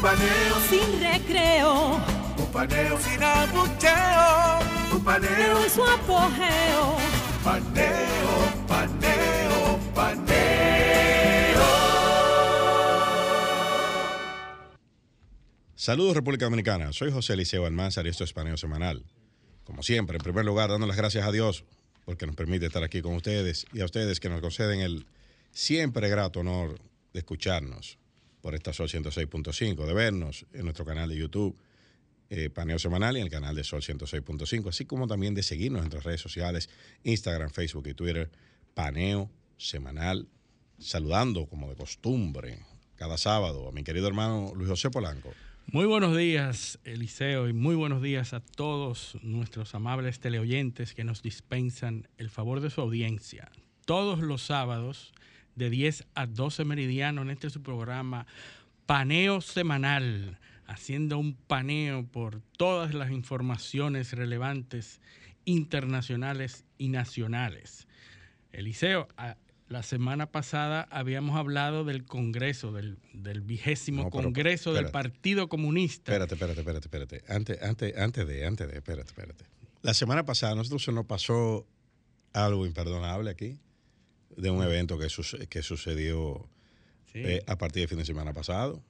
Un paneo Sin recreo. Un paneo sin abucheo. Un paneo En su apogeo. Paneo, paneo, paneo. Saludos República Dominicana, soy José Eliseo Almanzar y esto es Paneo Semanal. Como siempre, en primer lugar, dando las gracias a Dios porque nos permite estar aquí con ustedes y a ustedes que nos conceden el siempre grato honor de escucharnos por esta Sol 106.5, de vernos en nuestro canal de YouTube, eh, Paneo Semanal y en el canal de Sol 106.5, así como también de seguirnos en nuestras redes sociales, Instagram, Facebook y Twitter, Paneo Semanal, saludando como de costumbre cada sábado a mi querido hermano Luis José Polanco. Muy buenos días, Eliseo, y muy buenos días a todos nuestros amables teleoyentes que nos dispensan el favor de su audiencia. Todos los sábados, de 10 a 12 meridiano, en este su programa Paneo Semanal, haciendo un paneo por todas las informaciones relevantes internacionales y nacionales. Eliseo, la semana pasada habíamos hablado del Congreso, del, del vigésimo No, pero Congreso del. Partido Comunista. Espérate, espérate, espérate, espérate. Antes, antes, antes de, antes de, espérate, espérate. La semana pasada a nosotros se nos pasó algo imperdonable aquí, de un evento que, suce- que sucedió Sí. eh, a partir del fin de semana pasado.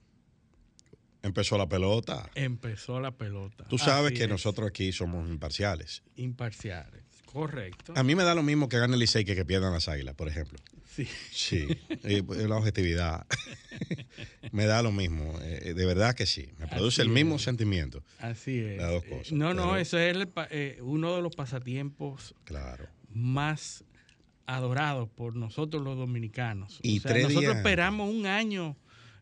Empezó la pelota. Empezó la pelota. Tú sabes Así que es, nosotros aquí somos imparciales. Imparciales. Correcto. A mí me da lo mismo que gane el Licey que que pierdan las águilas, por ejemplo. Sí. Sí, pues, la objetividad. me da lo mismo, eh, de verdad que sí. Me produce Así el mismo es. sentimiento. Así es. Las dos cosas, No, no, pero- eso es el eh, uno de los pasatiempos Claro. más adorados por nosotros los dominicanos. Y o sea, nosotros días esperamos un año,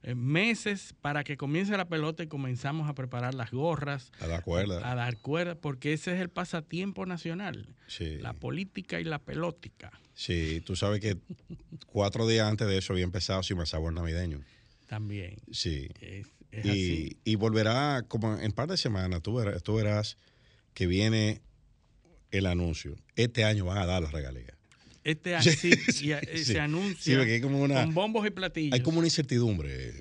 eh, meses, para que comience la pelota y comenzamos a preparar las gorras, A la cuerda. a dar cuerda, porque ese es el pasatiempo nacional. Sí. La política y la pelótica. Sí, tú sabes que cuatro días antes de eso había empezado sin más sabor navideño. También. Sí. Es, es así. Y, y volverá como en par de semanas, tú verás, tú verás que viene el anuncio. Este año van a dar las regalías. Este año sí, y, eh, sí. se anuncia como una- con bombos y platillos. Hay como una incertidumbre.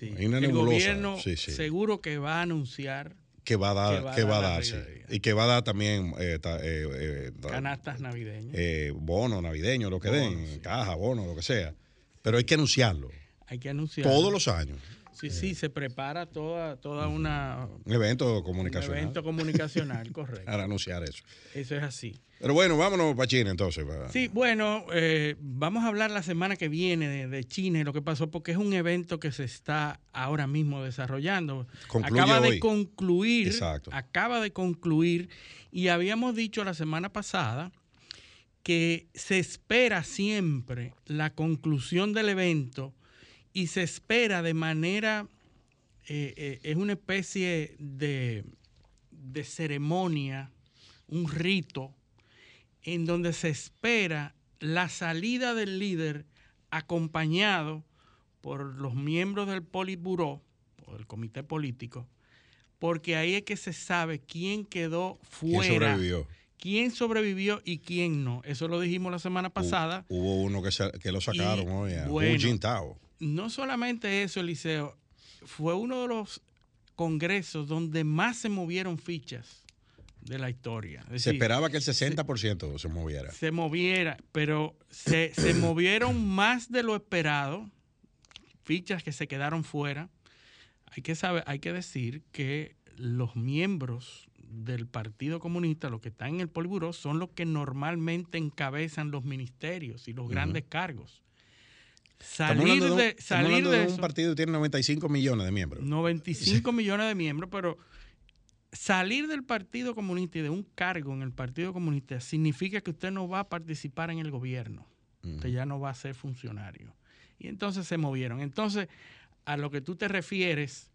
Hay una el nebulosa. gobierno seguro que va a anunciar que va a dar, que va a que va a dar la dar, sí. regalía. Y que va a dar también eh, ta- eh, eh, ta- canastas navideñas. eh, bono navideño, lo que den, sí. caja, bono, lo que sea. Pero hay que anunciarlo Hay que anunciar. todos los años. Sí, sí, se prepara toda, toda una Un evento un comunicacional evento comunicacional, correcto. para anunciar eso. Eso es así. Pero bueno, vámonos para China entonces. para- Sí, bueno, eh, vamos a hablar la semana que viene de, de China y lo que pasó, porque es un evento que se está ahora mismo desarrollando. Concluye acaba hoy. de concluir, Exacto. acaba de concluir, y habíamos dicho la semana pasada que se espera siempre la conclusión del evento y se espera de manera, eh, eh, es una especie de, de ceremonia, un rito, en donde se espera la salida del líder acompañado por los miembros del Politburó o del comité político, porque ahí es que se sabe quién quedó ¿Quién fuera, sobrevivió? quién sobrevivió y quién no. Eso lo dijimos la semana pasada. Hubo uno que, se- que lo sacaron Y, hoy, a bueno, Jintao. No solamente eso, Eliseo, fue uno de los congresos donde más se movieron fichas de la historia. Es Se decir, esperaba que el 60% se moviera. se moviera, pero se, se movieron más de lo esperado, fichas que se quedaron fuera. Hay que saber, hay que decir que los miembros del Partido Comunista, los que están en el Politburó, son los que normalmente encabezan los ministerios y los grandes cargos. Salir de, un- salir de de un eso, partido tiene 95 millones de miembros. 95 millones de miembros, pero salir del Partido Comunista y de un cargo en el Partido Comunista significa que usted no va a participar en el gobierno. Usted ya no va a ser funcionario. Y entonces se movieron. Entonces, a lo que tú te refieres,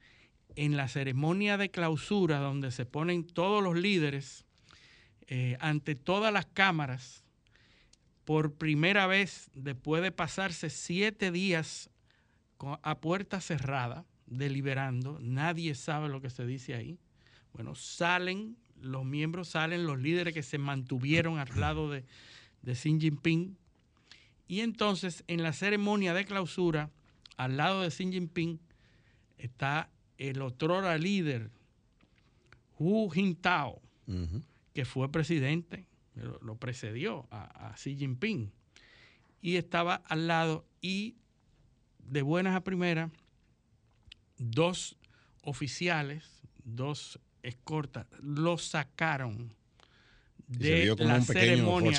en la ceremonia de clausura, donde se ponen todos los líderes eh, ante todas las cámaras, por primera vez, después de pasarse siete días a puerta cerrada, deliberando, nadie sabe lo que se dice ahí. Bueno, salen, los miembros salen, los líderes que se mantuvieron al lado de, de Xi Jinping. Y entonces, en la ceremonia de clausura, al lado de Xi Jinping, está el otrora líder, Hu Jintao, que fue presidente, lo, precedió a, Xi Jinping, y estaba al lado y de buenas a primeras, dos oficiales, dos escortas, lo sacaron de la ceremonia.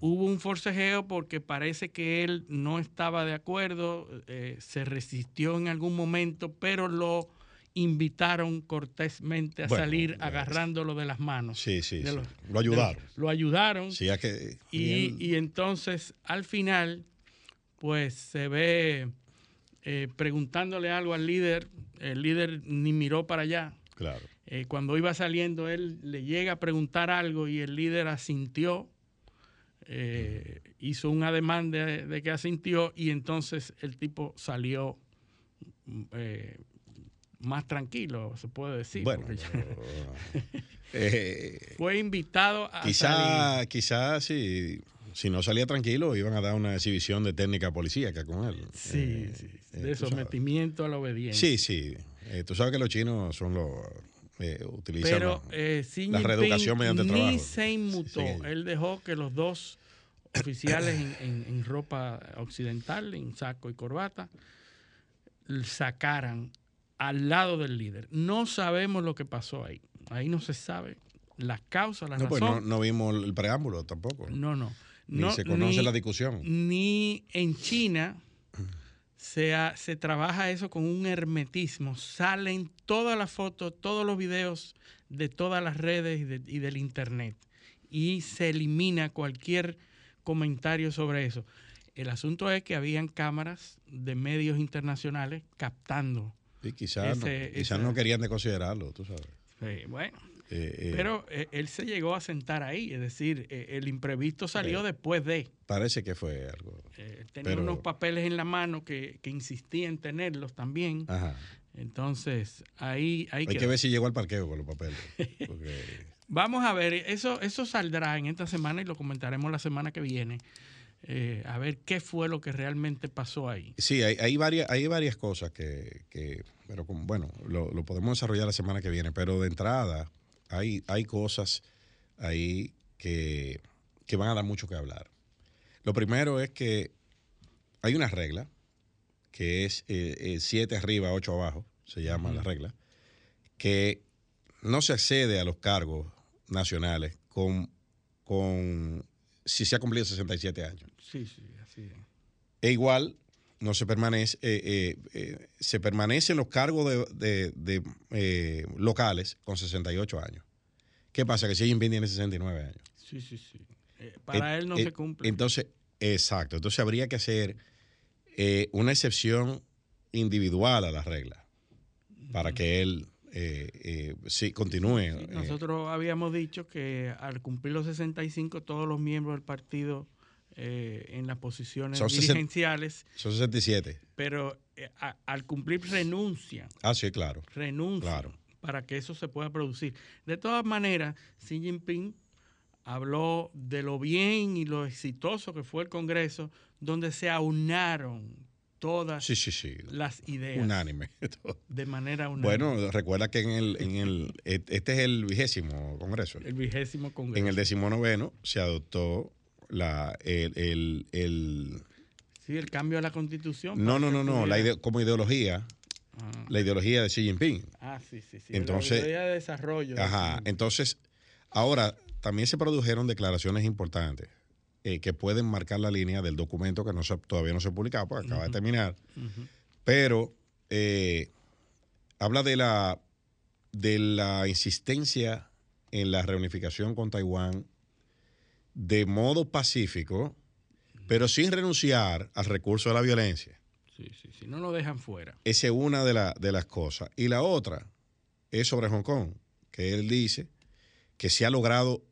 Hubo un forcejeo porque parece que él no estaba de acuerdo, eh, se resistió en algún momento, pero lo invitaron cortésmente a salir agarrándolo de las manos. Sí, sí, lo ayudaron. lo ayudaron. Sí, que, y, y, entonces al final, pues se ve eh, preguntándole algo al líder, el líder ni miró para allá. Claro. Eh, cuando iba saliendo, él le llega a preguntar algo y el líder asintió, eh, hizo un ademán de, de, que asintió y entonces el tipo salió más tranquilo, se puede decir. Bueno, eh, fue invitado a quizá, Quizá si, si no salía tranquilo, iban a dar una exhibición de técnica policíaca con él. Sí, eh, sí eh, de sometimiento a la obediencia. Sí, sí. tú sabes que los chinos son los... utilizan Pero, la reeducación mediante trabajo. Ni se inmutó. Él dejó que los dos oficiales en ropa occidental, en saco y corbata, sacaran al lado del líder. No sabemos lo que pasó ahí. Ahí no se sabe las causas, las no, razones. Pues no, no, vimos el preámbulo tampoco. No, no. Ni se conoce la discusión. Ni en China se, se trabaja eso con un hermetismo. Salen todas las fotos, todos los videos de todas las redes y, y del Internet. Y se elimina cualquier comentario sobre eso. El asunto es que habían cámaras de medios internacionales captando Sí, quizás no, no, querían de considerarlo, tú sabes. Sí, bueno. Eh, eh. pero eh, él se llegó a sentar ahí, es decir, el imprevisto salió después de. Parece que fue algo. tenía unos papeles en la mano que, que insistía en tenerlos también. Ajá. Entonces, ahí hay, hay que ver si llegó al parqueo con los papeles. Vamos a ver, eso, eso saldrá en esta semana y lo comentaremos la semana que viene. Eh, a ver qué fue lo que realmente pasó ahí. Sí, hay, hay varias, hay varias cosas que, que pero bueno, lo, lo, podemos desarrollar la semana que viene, pero de entrada hay, hay cosas ahí que, que van a dar mucho que hablar. Lo primero es que hay una regla que es 7 eh, eh, arriba, 8 abajo, se llama la regla, que no se accede a los cargos nacionales con, con si se ha cumplido 67 años. Sí, sí, así es. E igual no se permanece, eh, eh, eh, se permanece en los cargos de, locales con 68 años. ¿Qué pasa? Que si Jinping tiene 69 años. Sí, sí, sí. para él no se cumple. Entonces, exacto. Entonces habría que hacer una excepción individual a la regla para que él sí continúe. nosotros habíamos dicho que al cumplir los 65 todos los miembros del partido eh, en las posiciones dirigenciales. Son 67. Pero eh, al cumplir renuncia. Ah, sí, claro. Renuncia claro. para que eso se pueda producir. De todas maneras, Xi Jinping habló de lo bien y lo exitoso que fue el Congreso, donde se aunaron todas las ideas. Unánime. de manera unánime. Bueno, recuerda que en el, en el, este es el vigésimo Congreso. El vigésimo Congreso. En el decimonoveno se adoptó la, el, el, Sí, el cambio a la constitución. No, no, no, no, la como ideología. Ah. La ideología de Xi Jinping. Ah, sí, sí, sí. Entonces, la ideología de desarrollo. Ajá. entonces, ahora también se produjeron declaraciones importantes eh, que pueden marcar la línea del documento que no todavía no se ha publicado, porque acaba de terminar. Pero eh, habla de la, de la insistencia en la reunificación con Taiwán de modo pacífico, pero sin renunciar al recurso de la violencia. Sí, sí, sí, no lo dejan fuera. Esa es una de, la- de las cosas. Y la otra es sobre Hong Kong, que él dice que se ha logrado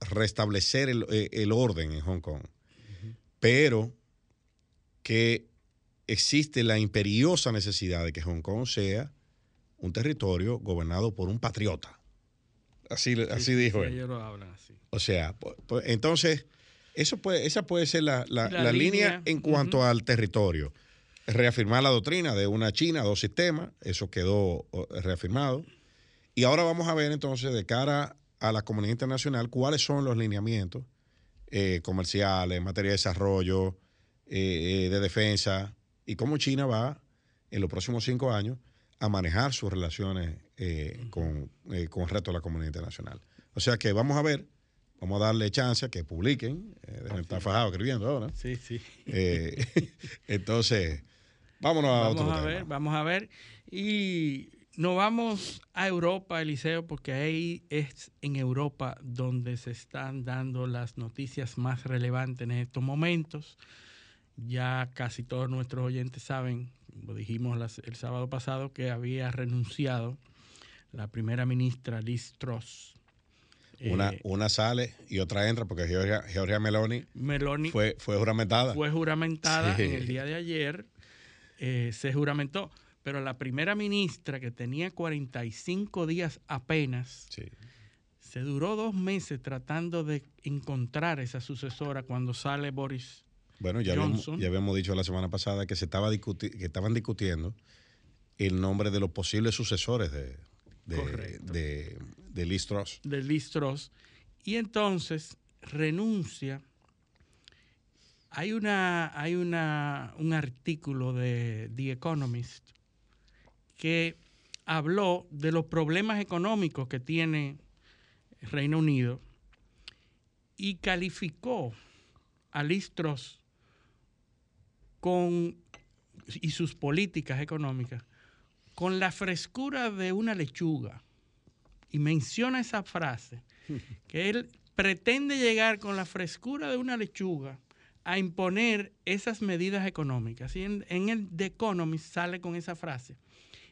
restablecer el, eh, el orden en Hong Kong, pero que existe la imperiosa necesidad de que Hong Kong sea un territorio gobernado por un patriota. Así, así Sí, dijo él. Ellos lo hablan así. O sea, pu- pu- entonces, eso puede, esa puede ser la, la- La la línea, línea, en cuanto al territorio. Reafirmar la doctrina de una China, dos sistemas, eso quedó reafirmado. Y ahora vamos a ver entonces, de cara a la comunidad internacional, cuáles son los lineamientos eh, comerciales, en materia de desarrollo, eh, eh, de defensa, y cómo China va en los próximos cinco años a manejar sus relaciones eh, con, eh, con el resto de la comunidad internacional. O sea que vamos a ver, vamos a darle chance a que publiquen, eh, deben estar fajados escribiendo ahora. Sí, sí. Entonces, vámonos a Vamos otro a tema. ver, vamos a ver. Y nos vamos a Europa, Eliseo, porque ahí es en Europa donde se están dando las noticias más relevantes en estos momentos. Ya casi todos nuestros oyentes saben, dijimos las- el sábado pasado, que había renunciado la primera ministra Liz Truss. Una, Eh, una sale y otra entra porque Georgia, Georgia Meloni Meloni fue, fue juramentada. fue juramentada Sí. en el día de ayer, eh, se juramentó, pero la primera ministra que tenía 45 días apenas, Sí. se duró dos meses tratando de encontrar esa sucesora cuando sale Boris. Bueno, ya habíamos, ya habíamos dicho la semana pasada que se estaba discuti- que estaban discutiendo el nombre de los posibles sucesores de, de, de, de Liz Truss. de Liz Truss, y entonces renuncia. Hay, una, hay una, un artículo de The Economist que habló de los problemas económicos que tiene Reino Unido y calificó a Liz Truss con, y sus políticas económicas con la frescura de una lechuga y menciona esa frase, que él pretende llegar con la frescura de una lechuga a imponer esas medidas económicas. Y en, en el The Economist sale con esa frase.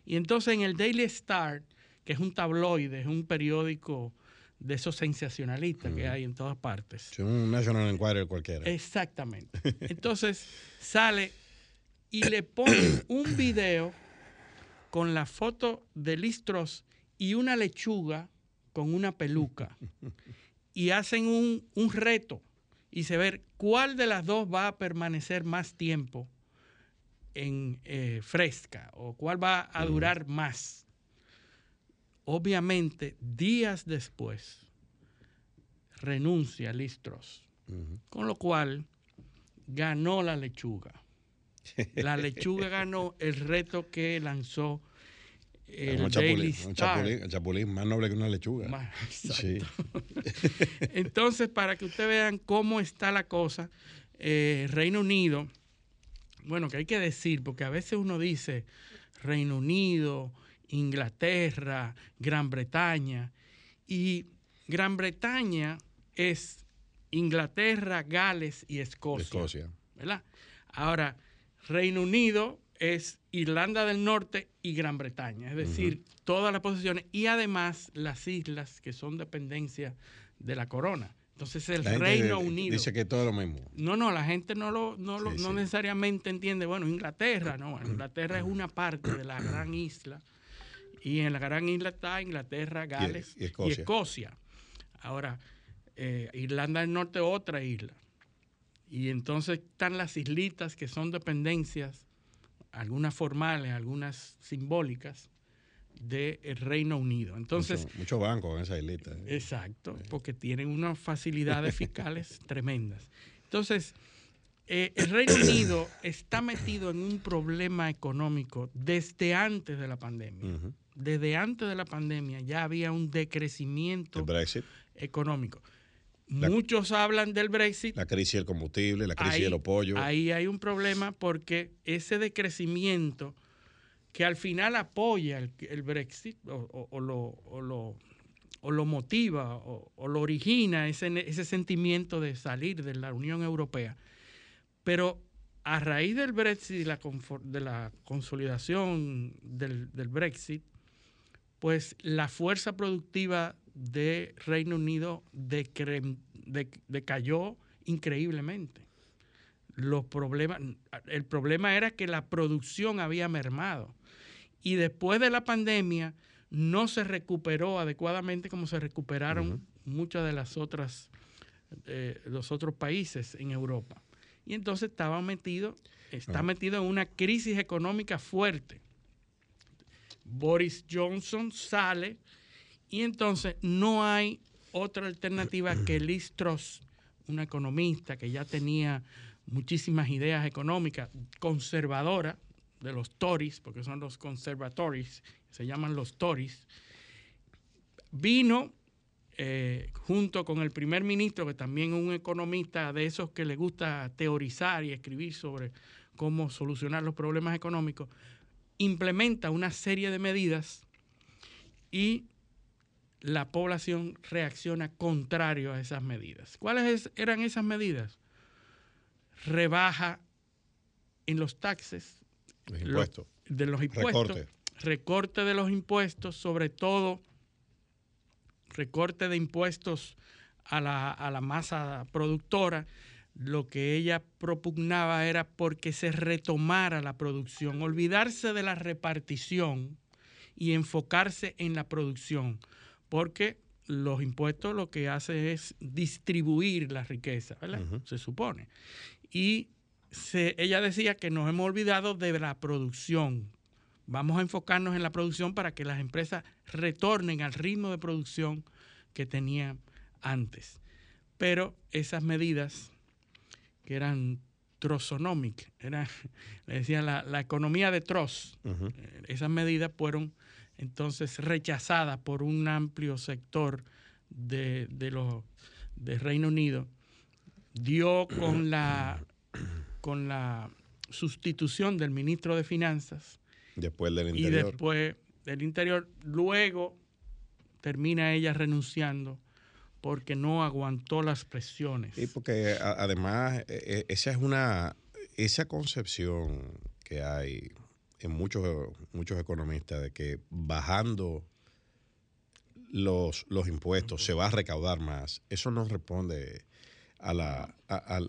Y entonces en el Daily Star, que es un tabloide, es un periódico de esos sensacionalistas que hay en todas partes. Es un National Enquirer cualquiera. Exactamente. Entonces sale y le pone un video con la foto de Liz Truss y una lechuga con una peluca. Y hacen un, un reto y se ver cuál de las dos va a permanecer más tiempo en eh, fresca o cuál va a durar más. Obviamente, días después, renuncia. Ujú. Con lo cual, ganó la lechuga. La lechuga ganó el reto que lanzó el un Daily chapulín, un chapulín, más noble que una lechuga. Sí. Entonces, para que ustedes vean cómo está la cosa, eh, Reino Unido, bueno, que hay que decir, porque a veces uno dice Reino Unido, Inglaterra, Gran Bretaña, y Gran Bretaña es Inglaterra, Gales y Escocia. Escocia. ¿verdad? Ahora, Reino Unido es Irlanda del Norte y Gran Bretaña, es decir, todas las posesiones y además las islas que son dependencia de la corona. Entonces el Reino Unido. Dice que todo lo mismo. No, no, la gente no lo, no, lo- no sí. necesariamente entiende, bueno, Inglaterra, no, Inglaterra es una parte de la gran isla y en la gran isla está Inglaterra, Gales y Escocia. Escocia. Ahora, eh, Irlanda del Norte otra isla. Y entonces están las islitas que son dependencias, algunas formales, algunas simbólicas, del Reino Unido. Entonces, mucho, mucho banco en esa islita. ¿eh? Exacto, porque tienen unas facilidades fiscales tremendas. Entonces, eh, el Reino Unido está metido en un problema económico desde antes de la pandemia. Ujú. Desde antes de la pandemia ya había un decrecimiento Brexit, económico. La- Muchos hablan del Brexit. la crisis del combustible, la crisis Ahí- de los pollos. Ahí hay un problema porque ese decrecimiento que al final apoya el, el Brexit o, o- o lo, o lo- o lo motiva o, lo origina ese, ese sentimiento de salir de la Unión Europea. Pero a raíz del Brexit y la de la consolidación del, del, Brexit, pues la fuerza productiva de Reino Unido decayó increíblemente. Los problemas, el problema era que la producción había mermado. Y después de la pandemia no se recuperó adecuadamente como se recuperaron muchas de las otras, eh, los otros países en Europa y entonces estaba metido, está metido en una crisis económica fuerte. Boris Johnson sale y entonces no hay otra alternativa que Liz Truss, una economista que ya tenía muchísimas ideas económicas conservadoras de los Tories, porque son los conservatories, se llaman los Tories, vino eh, junto con el primer ministro, que también es un economista de esos que le gusta teorizar y escribir sobre cómo solucionar los problemas económicos, implementa una serie de medidas y la población reacciona contrario a esas medidas. ¿Cuáles eran esas medidas? Rebaja en los taxes, los impuestos. de los impuestos, recorte de los impuestos, sobre todo recorte de impuestos a la, masa productora, lo que ella propugnaba era porque se retomara la producción, olvidarse de la repartición y enfocarse en la producción, porque los impuestos lo que hace es distribuir la riqueza, ¿verdad? Se supone. Y ella decía que nos hemos olvidado de la producción, Vamos a enfocarnos en la producción para que las empresas retornen al ritmo de producción que tenían antes. Pero esas medidas que eran trozonómicas, era, le decían la, economía de troz, eh, esas medidas fueron entonces rechazadas por un amplio sector de, de los de Reino Unido, dio con la, con la sustitución del ministro de Finanzas Después del interior. Y después del interior. Luego termina ella renunciando porque no aguantó las presiones. Y porque además e, e, esa es una, esa concepción que hay en muchos, muchos economistas de que bajando los, los impuestos se va a recaudar más, eso no responde a la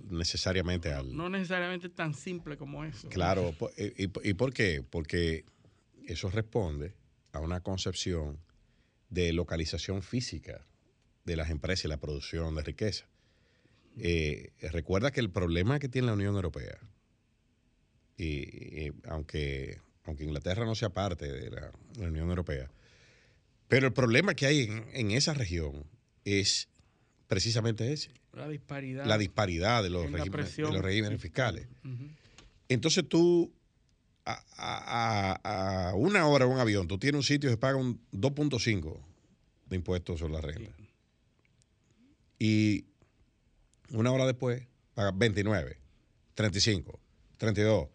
necesariamente al... No necesariamente tan simple como eso. Claro, y, y, por qué? Porque eso responde a una concepción de localización física de las empresas y la producción de riqueza. Eh, recuerda que el problema que tiene la Unión Europea, y, aunque, aunque Inglaterra no sea parte de la, Unión Europea, pero el problema que hay en esa región es precisamente ese. La disparidad. La disparidad de los, regímenes, de los regímenes fiscales. Entonces tú, a, una hora en un avión, tú tienes un sitio que paga un 2.5 de impuestos sobre la renta. Y una hora después paga 29, 35, 32.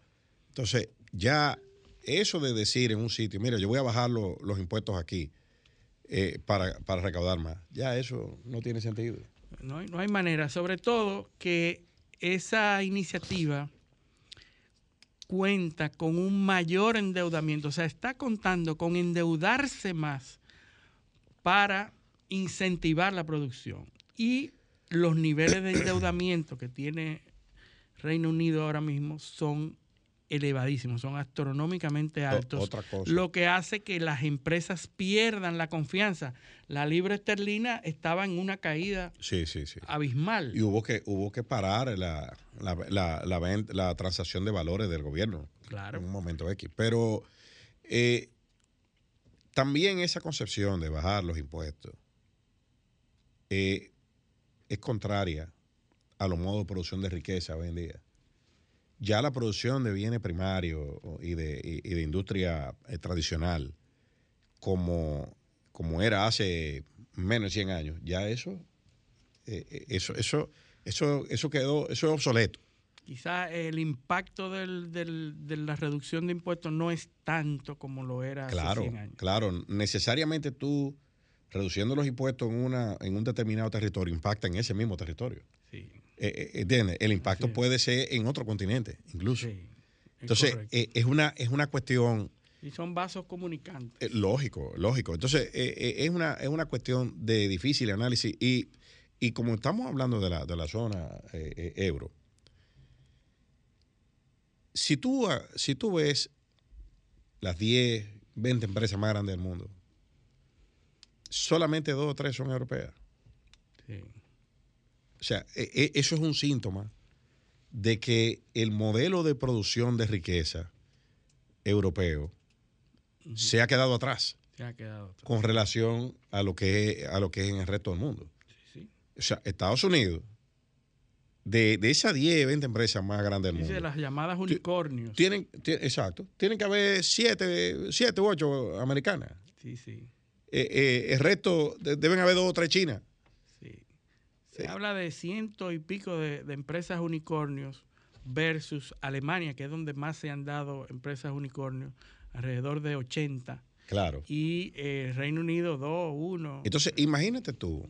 Entonces, ya eso de decir en un sitio, mira, yo voy a bajar los impuestos aquí, eh, para, para, recaudar más. Ya eso no tiene sentido. No no hay manera, sobre todo que esa iniciativa cuenta con un mayor endeudamiento, o sea, está contando con endeudarse más para incentivar la producción. Y los niveles de endeudamiento que tiene Reino Unido ahora mismo son elevadísimos, son astronómicamente altos. Lo que hace que las empresas pierdan la confianza. La libra esterlina estaba en una caída abismal. Y hubo que, hubo que parar la, la, transacción de valores del gobierno. Claro. En un momento X. Pero eh, también esa concepción de bajar los impuestos eh, es contraria a los modos de producción de riqueza hoy en día ya la producción de bienes primarios y de, de industria eh, tradicional, como, como era hace menos de 100 años, ya eso, eh, eh, eso, eso, eso, eso quedó, eso es obsoleto. Quizás el impacto del, de la reducción de impuestos no es tanto como lo era hace 100 años. Claro, necesariamente tú reduciendo los impuestos en, una, en un determinado territorio impacta en ese mismo territorio. Sí. Eh, eh. El impacto Sí. puede ser en otro continente, incluso. Sí, es Entonces, eh, es, una, es una cuestión y son vasos comunicantes. eh, lógico, lógico. Entonces, es, una, es una cuestión de difícil análisis. Y, y como estamos hablando de la, de la zona euro, si tú, si tú ves las 10, 20 empresas más grandes del mundo, solamente dos o tres son europeas. Sí. O sea, e- e- eso es un síntoma de que el modelo de producción de riqueza europeo se ha quedado atrás Se ha quedado. atrás. con relación a lo que es, a lo que es en el resto del mundo. Sí, O sea, Estados Unidos, de, de esas 10, 20 empresas más grandes del Dice mundo, las llamadas unicornios. tienen, tie- exacto, tienen que haber 7, siete u 8 americanas. Sí, sí. Eh, eh, el resto de- deben haber dos o tres chinas. Sí. Se habla de ciento y pico de, de empresas unicornios versus Alemania, que es donde más se han dado empresas unicornios, alrededor de 80. Claro. Y eh, Reino Unido 2, 1. Entonces, imagínate tú,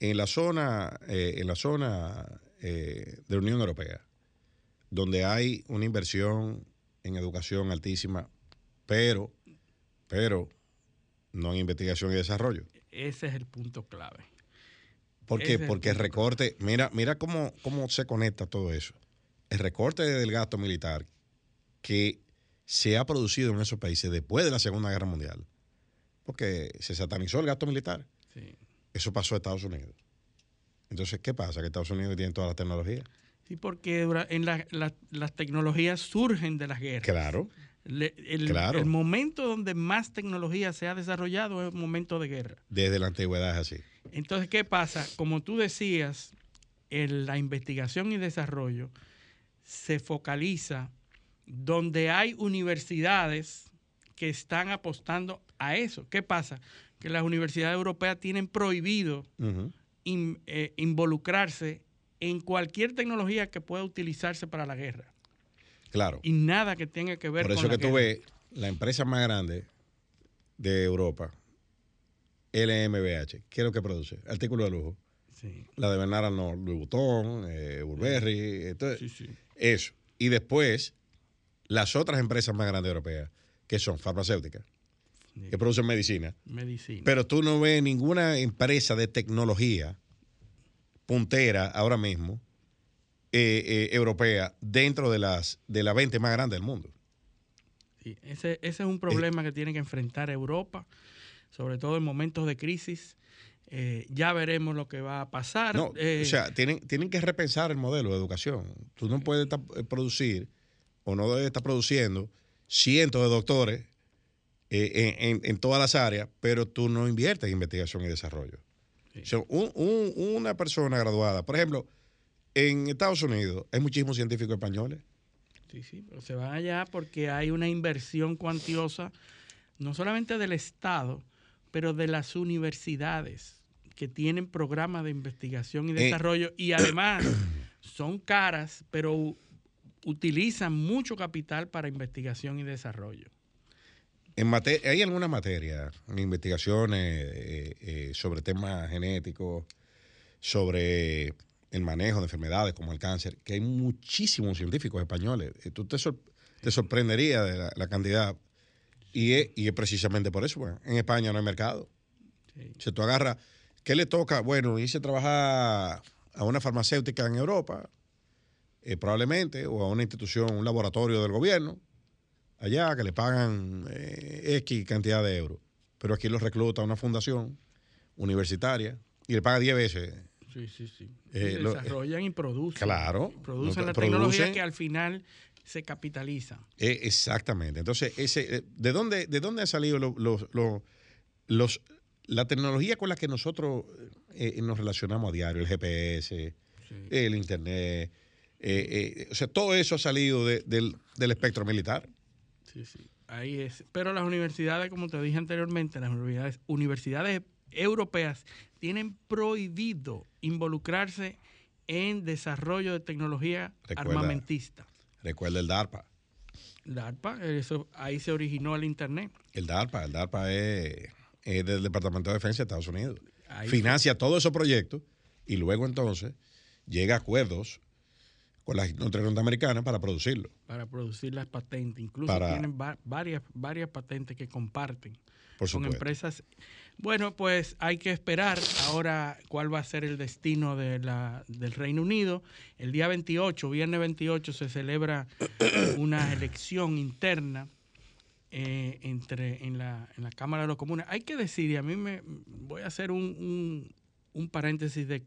en la zona, eh, en la zona eh, de la Unión Europea, donde hay una inversión en educación altísima, pero, pero no en investigación y desarrollo. Ese es el punto clave. ¿Por qué? Ese Porque el recorte, mira, mira cómo, cómo se conecta todo eso. El recorte del gasto militar que se ha producido en esos países después de la Segunda Guerra Mundial, porque se satanizó el gasto militar. Sí. Eso pasó a Estados Unidos. Entonces, ¿qué pasa? Que Estados Unidos tiene toda la tecnología. Sí, porque en la- la- las tecnologías surgen de las guerras. Claro. Le- el, Claro. el momento donde más tecnología se ha desarrollado es un momento de guerra. Desde la antigüedad es así. Entonces, ¿qué pasa? Como tú decías, en la investigación y desarrollo se focaliza donde hay universidades que están apostando a eso. ¿Qué pasa? Que las universidades europeas tienen prohibido in- eh, involucrarse en cualquier tecnología que pueda utilizarse para la guerra Claro. y nada que tenga que ver Por eso con que tú guerra. ves la empresa más grande de Europa, LMBH, ¿qué es lo que produce? Artículos de lujo. Sí, La de Bernard Arnault, Louis Vuitton, eh, Burberry, entonces, sí, sí. eso. Y después, las otras empresas más grandes europeas, que son farmacéuticas, que producen medicina. Medicina. Pero tú no ves ninguna empresa de tecnología puntera ahora mismo eh, eh, europea dentro de las de las 20 más grandes del mundo. Sí, ese, ese es un problema que tiene que enfrentar Europa, sobre todo en momentos de crisis. Eh, ya veremos lo que va a pasar. No, o sea, tienen, tienen que repensar el modelo de educación. Tú no puedes producir o no debes estar produciendo cientos de doctores en, en- en todas las áreas, pero tú no inviertes en investigación y desarrollo. Sí. O sea, un- un- una persona graduada, por ejemplo, en Estados Unidos hay muchísimos científicos españoles. sí, sí, pero se van allá porque hay una inversión cuantiosa, no solamente del Estado, pero de las universidades que tienen programas de investigación y Eh. desarrollo y además son caras, pero utilizan mucho capital para investigación y desarrollo. En mate- hay algunas materias, en investigaciones eh, eh, sobre temas genéticos, sobre el manejo de enfermedades como el cáncer, que hay muchísimos científicos españoles. Eh, Tú te, sor- te sorprendería de la, la cantidad. Y es, y es precisamente por eso. bueno, en España no hay mercado. Sí. Si tú agarras, ¿qué le toca? Bueno, a trabajar a una farmacéutica en Europa, eh, probablemente, o a una institución, un laboratorio del gobierno, allá que le pagan eh, X cantidad de euros. Pero aquí los recluta una fundación universitaria y le paga 10 veces. Sí, sí, sí. Eh, Y lo- desarrollan y producen. Claro. Producen Lo- la producen. tecnología que al final se capitaliza. Eh, exactamente. Entonces, ese, eh, ¿de dónde, de dónde han salido los, los, la tecnología con la que nosotros eh, nos relacionamos a diario? El GPS, el Internet. eh, eh, o sea, todo eso ha salido de- del, del espectro militar. Sí, sí. Ahí es. Pero las universidades, como te dije anteriormente, las universidades, universidades europeas tienen prohibido involucrarse en desarrollo de tecnología Recuerda- armamentista. Recuerda el DARPA. DARPA, eso, ahí se originó el Internet. El DARPA, el DARPA es, es del Departamento de Defensa de Estados Unidos. Ahí Financia todos esos proyectos y luego entonces llega a acuerdos con la industria norteamericana para producirlo. Para producir las patentes. Incluso Para- tienen va- varias, varias patentes que comparten Por con empresas. Bueno, pues hay que esperar ahora cuál va a ser el destino de la, del Reino Unido. El día 28, viernes 28, se celebra una elección interna eh, entre, en, la, en la Cámara de los Comunes. Hay que decir, y a mí me voy a hacer un, un- un paréntesis de,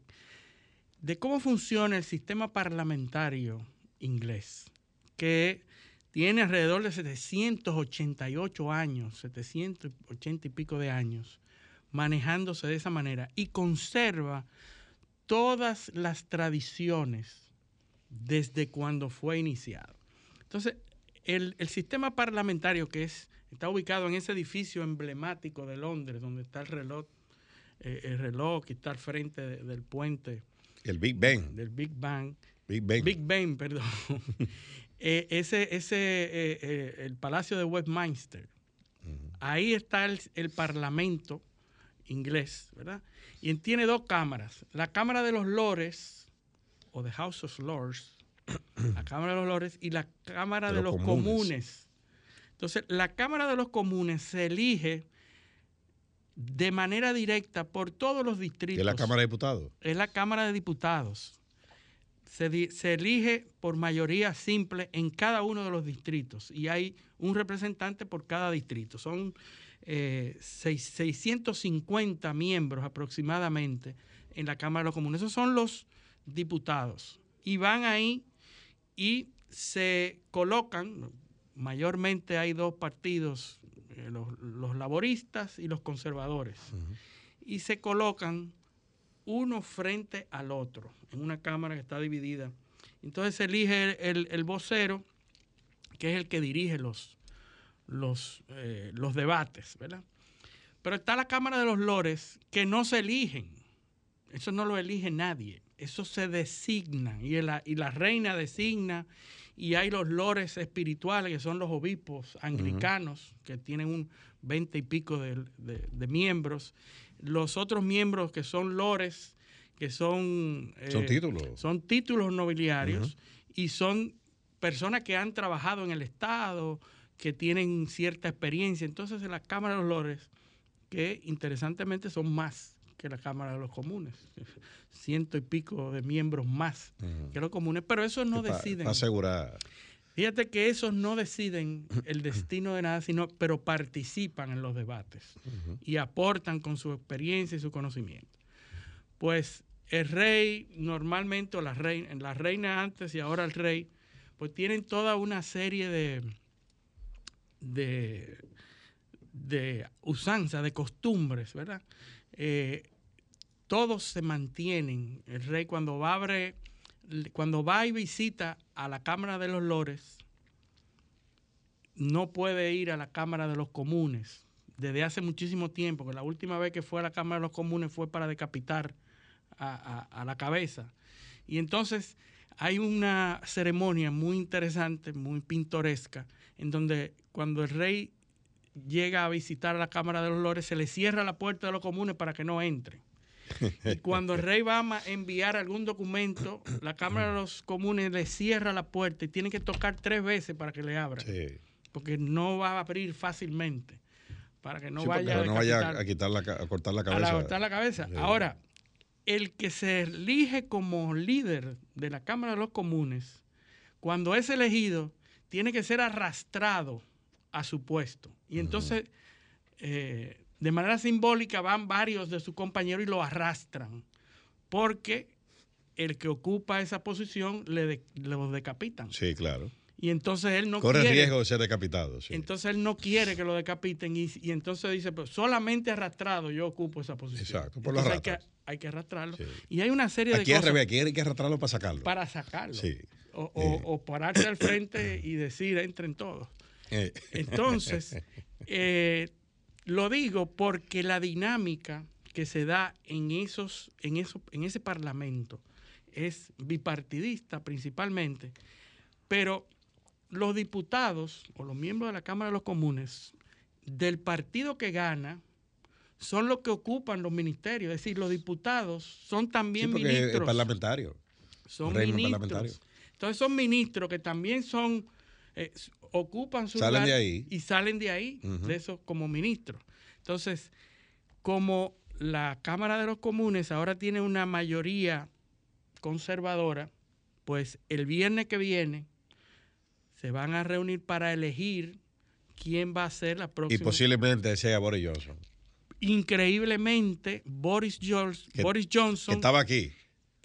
de cómo funciona el sistema parlamentario inglés, que tiene alrededor de 788 años, 780 y pico de años, manejándose de esa manera y conserva todas las tradiciones desde cuando fue iniciado. Entonces, el, el sistema parlamentario que es, está ubicado en ese edificio emblemático de Londres, donde está el reloj, eh, el reloj que está al frente de- del puente El Big Ben. del Big Bang, Big Ben. Big Ben, perdón. Eh, ese, ese, eh, el Palacio de Westminster. Ahí está el, el Parlamento inglés, ¿verdad? Y tiene dos cámaras. La Cámara de los Lores, o the House of Lords, la Cámara de los Lores, y la Cámara de, De los los comunes. comunes. Entonces, la Cámara de los Comunes se elige de manera directa por todos los distritos de la Cámara de Diputados. es la Cámara de Diputados. Se, di- se elige por mayoría simple en cada uno de los distritos y hay un representante por cada distrito. Son eh, seis- 650 miembros aproximadamente en la Cámara de los Comunes. Esos son los diputados. Y van ahí y se colocan, mayormente hay dos partidos, eh, los, los laboristas y los conservadores, y se colocan uno frente al otro, en una cámara que está dividida. Entonces se elige el, el vocero, que es el que dirige los, los, eh, los debates, ¿verdad? Pero está la Cámara de los Lores, que no se eligen. Eso no lo elige nadie. Eso se designa. Y la, y la reina designa. Y hay los lores espirituales, que son los obispos anglicanos, que tienen un veinte y pico de, de- de miembros. Los otros miembros que son lores, que son... Son eh, títulos. Son títulos nobiliarios y son personas que han trabajado en el Estado, que tienen cierta experiencia. Entonces, en la Cámara de los Lores, que interesantemente son más que la Cámara de los Comunes, ciento y pico de miembros más que los comunes, pero esos no Pa- deciden. pa asegurar. Fíjate que esos no deciden el destino de nada, sino, pero participan en los debates y aportan con su experiencia y su conocimiento. Pues el rey, normalmente, o la reina, la reina antes y ahora el rey, pues tienen toda una serie de, de, de usanzas, de costumbres, ¿verdad? Eh, todos se mantienen. El rey cuando va abre- cuando va y visita a la Cámara de los Lores, no puede ir a la Cámara de los Comunes desde hace muchísimo tiempo, que la última vez que fue a la Cámara de los Comunes fue para decapitar a, a- a la cabeza. Y entonces hay una ceremonia muy interesante, muy pintoresca, en donde cuando el rey llega a visitar la Cámara de los Lores, se le cierra la puerta de los comunes para que no entre. Y cuando el rey va a enviar algún documento, la Cámara de los Comunes le cierra la puerta y tiene que tocar tres veces para que le abra, Sí. porque no va a abrir fácilmente, para que no Sí, vaya, a no vaya a, quitar la, a cortar la a cabeza. cortar la cabeza. Sí. Ahora, el que se elige como líder de la Cámara de los Comunes, cuando es elegido, tiene que ser arrastrado a su puesto. Y entonces, eh, de manera simbólica, van varios de sus compañeros y lo arrastran, porque el que ocupa esa posición le de- lo decapitan. Sí, claro. Y entonces él no Corre quiere. riesgo de ser decapitado. sí. Entonces él no quiere que lo decapiten y, y entonces dice, pues solamente arrastrado yo ocupo esa posición. Exacto, lo Entonces hay que, hay que arrastrarlo. Sí. Y hay una serie de Aquí cosas aquí hay que arrastrarlo para sacarlo. para sacarlo. Sí. O, o- Eh. o pararse al frente y decir, entren todos. Eh, Entonces, eh, lo digo porque la dinámica que se da en, esos, en, eso, en ese parlamento es bipartidista principalmente, pero los diputados o los miembros de la Cámara de los Comunes del partido que gana son los que ocupan los ministerios, es decir, los diputados son sí, también es ministros. parlamentario. son ministros. parlamentario. Entonces son ministros que también son, eh, ocupan su Salen lugar de ahí. y salen de ahí, de eso como ministros. Entonces, como la Cámara de los Comunes ahora tiene una mayoría conservadora, pues el viernes que viene se van a reunir para elegir quién va a ser la Y próxima. posiblemente sea Boris Johnson. Increíblemente, Boris, Que- Boris Que Johnson estaba aquí.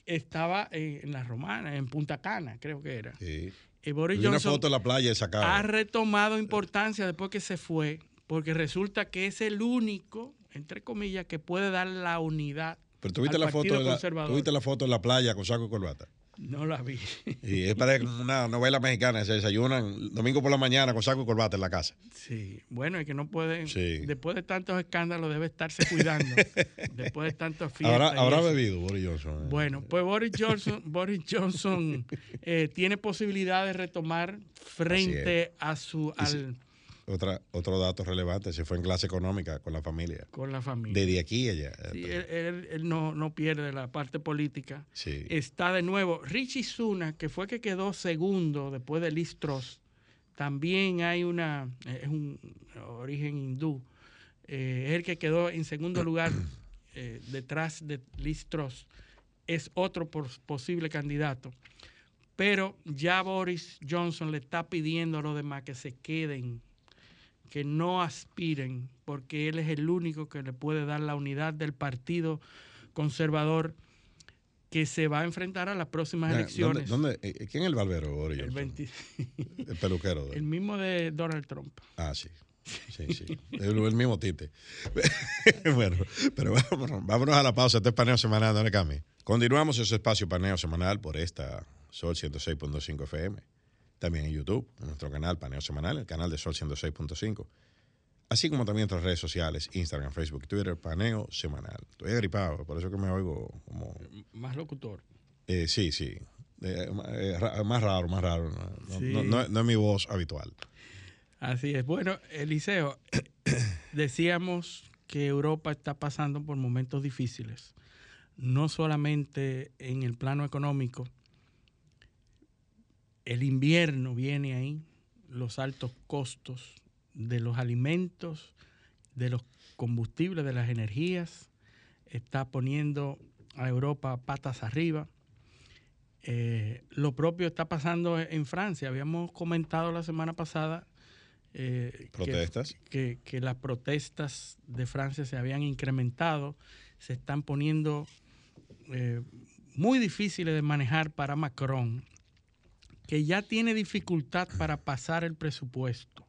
estaba en la Romana, en Punta Cana, creo que era. Sí. Y Boris Vi una Johnson foto en la playa ha retomado importancia después que se fue, porque resulta que es el único, entre comillas, que puede dar la unidad. Pero tuviste la foto de la, tuviste la foto en la playa con saco y corbata. No la vi. Y es para una novela mexicana, se desayunan domingo por la mañana con saco y corbata en la casa. Sí, bueno, es que no puede, Sí. después de tantos escándalos debe estarse cuidando, después de tantas fiestas. Habrá, y habrá bebido Boris Johnson. eh. Bueno, pues Boris Johnson, Boris Johnson eh, tiene posibilidad de retomar frente a su al Otra, otro dato relevante, se fue en clase económica con la familia. con la familia. Desde aquí allá. Sí, él, él- él no, no pierde la parte política. Sí. Está de nuevo. Richie Suna, que fue que quedó segundo después de Liz Truss, también hay una, es un origen hindú, eh, es el que quedó en segundo lugar eh, detrás de Liz Truss. Es otro pos- posible candidato. Pero ya Boris Johnson le está pidiendo a los demás que se queden, que no aspiren, porque él es el único que le puede dar la unidad del partido conservador que se va a enfrentar a las próximas elecciones. ¿dónde, dónde- eh, ¿Quién es el barbero, El, Johnson? 20 El peluquero. de el mismo de Donald Trump. Ah, sí. Sí, sí. El, el mismo tite. bueno, pero vámonos, vámonos a la pausa. Este es paneo semanal, no le cambie. Continuamos ese espacio paneo semanal por esta Sol 106.5 FM. También en YouTube, en nuestro canal Paneo Semanal, el canal de Sol 106.5. Así como también en otras redes sociales, Instagram, Facebook, Twitter, Paneo Semanal. Estoy agripado, por eso que me oigo como... Más locutor. eh, sí, sí. Eh, eh, más raro, más raro. No, no- Sí. no- no- no es mi voz habitual. Así es. Bueno, Eliseo, decíamos que Europa está pasando por momentos difíciles, no solamente en el plano económico. El invierno viene ahí, los altos costos de los alimentos, de los combustibles, de las energías, está poniendo a Europa patas arriba. Eh, lo propio está pasando en Francia. Habíamos comentado la semana pasada eh, que- Protestas. Que, que las protestas de Francia se habían incrementado, se están poniendo eh, muy difíciles de manejar para Macron, que ya tiene dificultad para pasar el presupuesto.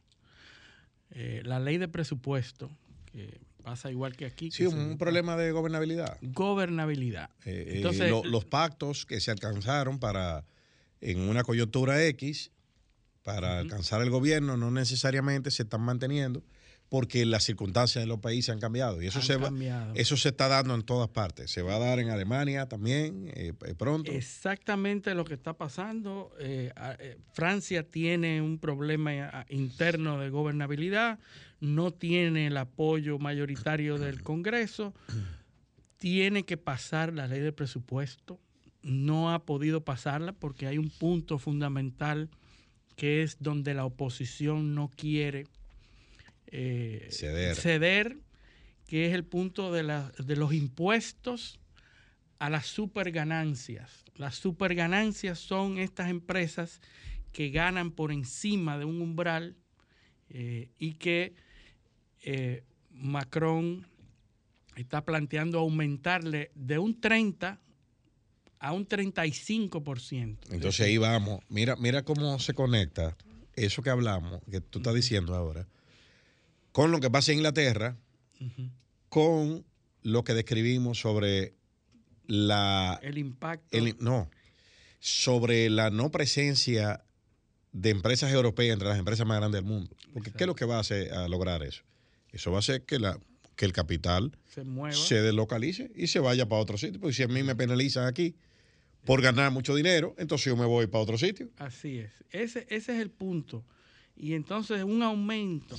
Eh, la ley de presupuesto, que pasa igual que aquí. Sí, que un, se- problema de gobernabilidad. Gobernabilidad. Eh, eh, Entonces, lo- los pactos que se alcanzaron para en una coyuntura X para alcanzar el gobierno no necesariamente se están manteniendo porque las circunstancias de los países han cambiado y eso Han se va, eso se está dando en todas partes. Se va a dar en Alemania también eh, eh, pronto. Exactamente lo que está pasando. Eh, Francia tiene un problema interno de gobernabilidad, no tiene el apoyo mayoritario del Congreso, tiene que pasar la ley de presupuesto, no ha podido pasarla porque hay un punto fundamental que es donde la oposición no quiere eh, Ceder. ceder, que es el punto de, la- de los impuestos a las superganancias. Las superganancias son estas empresas que ganan por encima de un umbral eh, y que eh, Macron está planteando aumentarle de un 30 a un 35%. Entonces ahí vamos. Mira, mira cómo se conecta eso que hablamos, que tú estás diciendo ahora, con lo que pasa en Inglaterra, con lo que describimos sobre la el impacto el- no, sobre la no presencia de empresas europeas entre las empresas más grandes del mundo. Porque ¿qué es lo que va a hacer a lograr eso? Eso va a hacer que, la, que el capital se mueva. se deslocalice y se vaya para otro sitio. Porque si a mí me penalizan aquí por ganar mucho dinero, entonces yo me voy para otro sitio. Así es. Ese, ese es el punto. Y entonces un aumento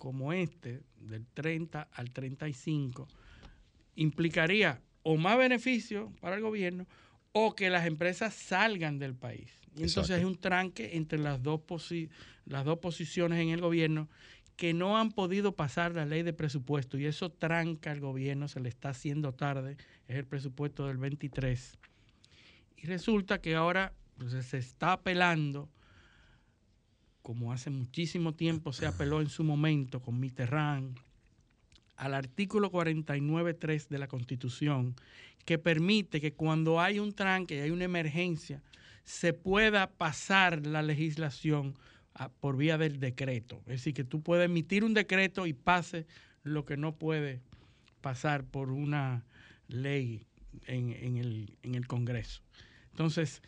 como este, del 30 al 35, implicaría o más beneficio para el gobierno o que las empresas salgan del país. Y entonces hay un tranque entre las dos, posi- las dos posiciones en el gobierno que no han podido pasar la ley de presupuesto y eso tranca al gobierno, se le está haciendo tarde, es el presupuesto del 23. Y resulta que ahora pues, se está apelando, como hace muchísimo tiempo se apeló en su momento con Mitterrand, al artículo 49.3 de la Constitución, que permite que cuando hay un tranque y hay una emergencia, se pueda pasar la legislación a- por vía del decreto. Es decir, que tú puedes emitir un decreto y pase lo que no puede pasar por una ley en el Congreso. Entonces,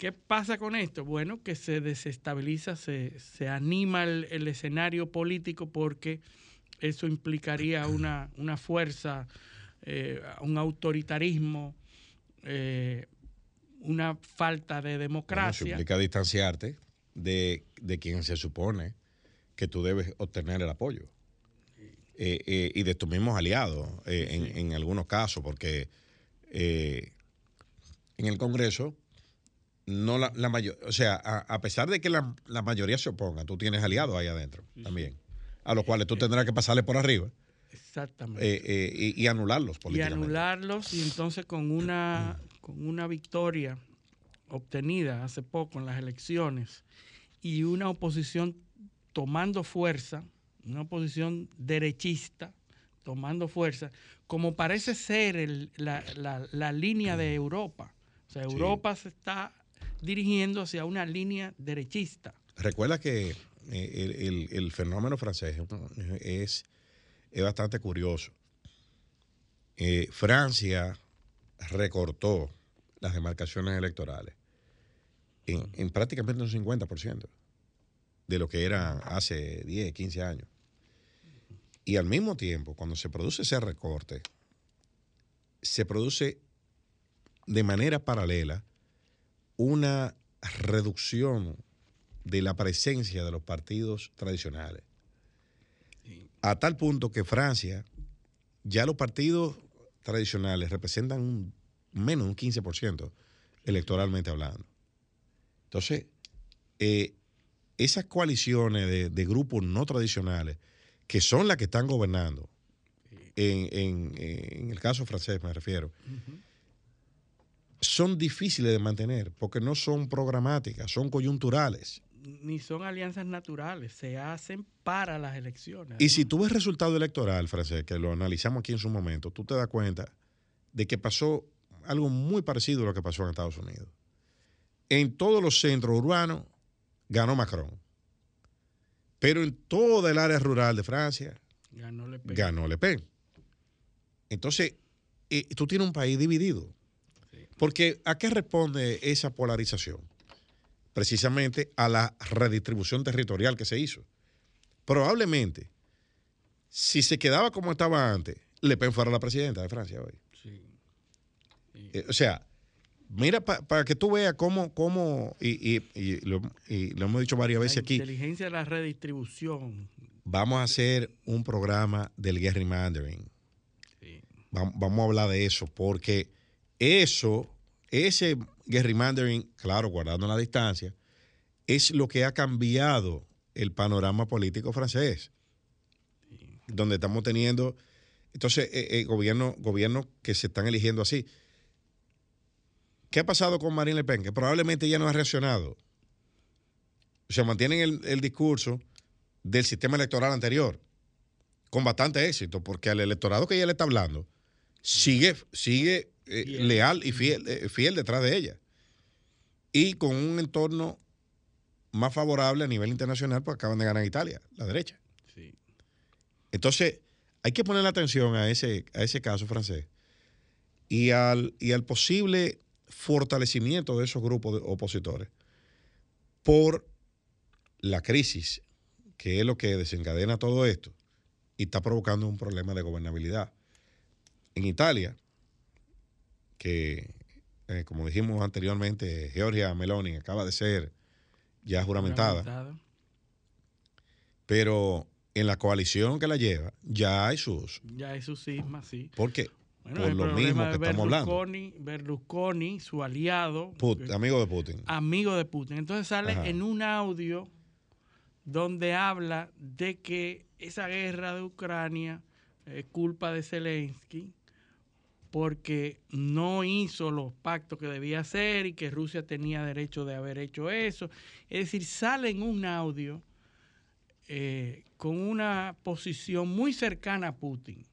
¿qué pasa con esto? Bueno, que se desestabiliza, se, se anima el, el escenario político porque eso implicaría una, una fuerza, eh, un autoritarismo, eh, una falta de Bueno, eso democracia. implica distanciarte de, de quien se supone que tú debes obtener el apoyo. Eh, y de tus mismos aliados en, en algunos casos, porque en el Congreso, no la, la mayor, o sea, a, a pesar de que la, la mayoría se oponga, tú tienes aliados ahí adentro también, a los cuales tú tendrás que pasarle por arriba Exactamente. eh, eh, y, y anularlos y políticamente. anularlos y entonces con una, con una victoria obtenida hace poco en las elecciones y una oposición tomando fuerza, una oposición derechista tomando fuerza, como parece ser el- la, la- la línea de Europa. O sea, Sí. Europa se está dirigiendo hacia una línea derechista. Recuerda que eh, el, fenómeno francés es, es bastante curioso. Eh, Francia recortó las demarcaciones electorales en, en prácticamente un 50% de lo que era hace 10, 15 años. Y al mismo tiempo, cuando se produce ese recorte, se produce de manera paralela una reducción de la presencia de los partidos tradicionales. A tal punto que Francia, ya los partidos tradicionales representan un, menos de un 15% electoralmente hablando. Entonces, eh, esas coaliciones de, de grupos no tradicionales, que son las que están gobernando, en, en- en el caso francés me refiero, son difíciles de mantener porque no son programáticas, son coyunturales. Ni son alianzas naturales, se hacen para las elecciones. Y si tú ves resultado electoral, francés, que lo analizamos aquí en su momento, tú te das cuenta de que pasó algo muy parecido a lo que pasó en Estados Unidos. En todos los centros urbanos ganó Macron. Pero en toda el área rural de Francia Ganó Le Pen. ganó Le Pen. Entonces, eh, tú tienes un país dividido. Porque ¿a qué responde esa polarización? Precisamente a la redistribución territorial que se hizo. Probablemente, si se quedaba como estaba antes, Le Pen fuera la presidenta de Francia hoy. Sí. Eh, o sea, mira para que tú veas cómo, cómo y, y- y lo, y lo hemos dicho varias veces la aquí, inteligencia de la redistribución. vamos a hacer un programa del gerrymandering. Sí. Vam- Vamos a hablar de eso, porque eso, ese gerrymandering, claro, guardando la distancia, es lo que ha cambiado el panorama político francés. Donde estamos teniendo, entonces, eh, eh, gobierno, gobiernos que se están eligiendo así. ¿Qué ha pasado con Marine Le Pen? Que probablemente ya no ha reaccionado. O sea, mantienen el, el discurso del sistema electoral anterior con bastante éxito, porque al electorado que ella le está hablando sigue, sigue eh, leal y fiel, eh, fiel detrás de ella. Y con un entorno más favorable a nivel internacional, pues acaban de ganar Italia, la derecha. Sí. Entonces, hay que poner atención a ese, a ese caso francés y al, y al posible fortalecimiento de esos grupos de opositores por la crisis, que es lo que desencadena todo esto y está provocando un problema de gobernabilidad. En Italia, que eh, como dijimos anteriormente, Giorgia Meloni acaba de ser ya juramentada, Juramentada. pero en la coalición que la lleva ya hay sus... Ya es su cisma, sí. ¿Por qué? Bueno, por lo mismo que estamos hablando. Berlusconi, su aliado, Put- eh, amigo de Putin. amigo de Putin. Entonces sale Ajá. en un audio donde habla de que esa guerra de Ucrania es culpa de Zelensky porque no hizo los pactos que debía hacer y que Rusia tenía derecho de haber hecho eso. Es decir, sale en un audio eh, con una posición muy cercana a Putin.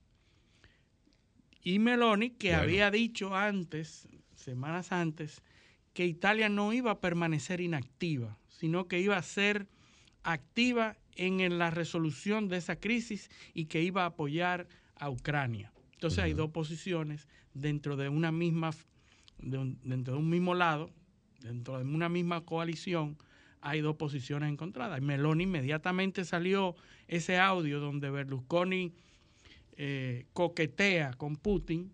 Y Meloni, que Bueno. había dicho antes, semanas antes, que Italia no iba a permanecer inactiva, sino que iba a ser activa en, en la resolución de esa crisis y que iba a apoyar a Ucrania. Entonces hay dos posiciones dentro de una misma, de un- dentro de un mismo lado, dentro de una misma coalición, hay dos posiciones encontradas. Meloni inmediatamente salió ese audio donde Berlusconi eh, coquetea con Putin,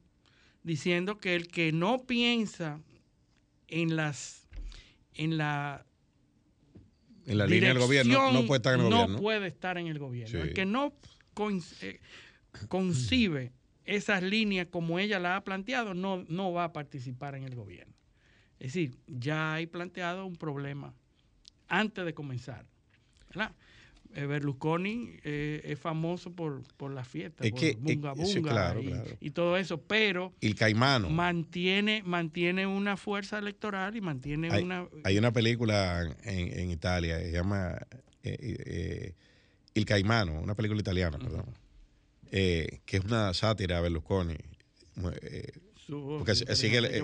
diciendo que el que no piensa en las en la En la línea del gobierno no puede estar en el no gobierno. puede estar en el gobierno. Sí. El que no eh, concibe esas líneas como ella la ha planteado, no, no va a participar en el gobierno. Es decir, ya hay planteado un problema antes de comenzar. ¿verdad? Eh, Berlusconi eh, es famoso por, por la fiesta, Es por que- eh, bunga sí, bunga claro, y, claro. y todo eso, pero El caimano. mantiene, mantiene una fuerza electoral y mantiene Hay, una... hay una película en, en Italia, se llama eh, eh, El Caimano, una película italiana, perdón, eh, que es una sátira a Berlusconi. Eh, porque así que eh,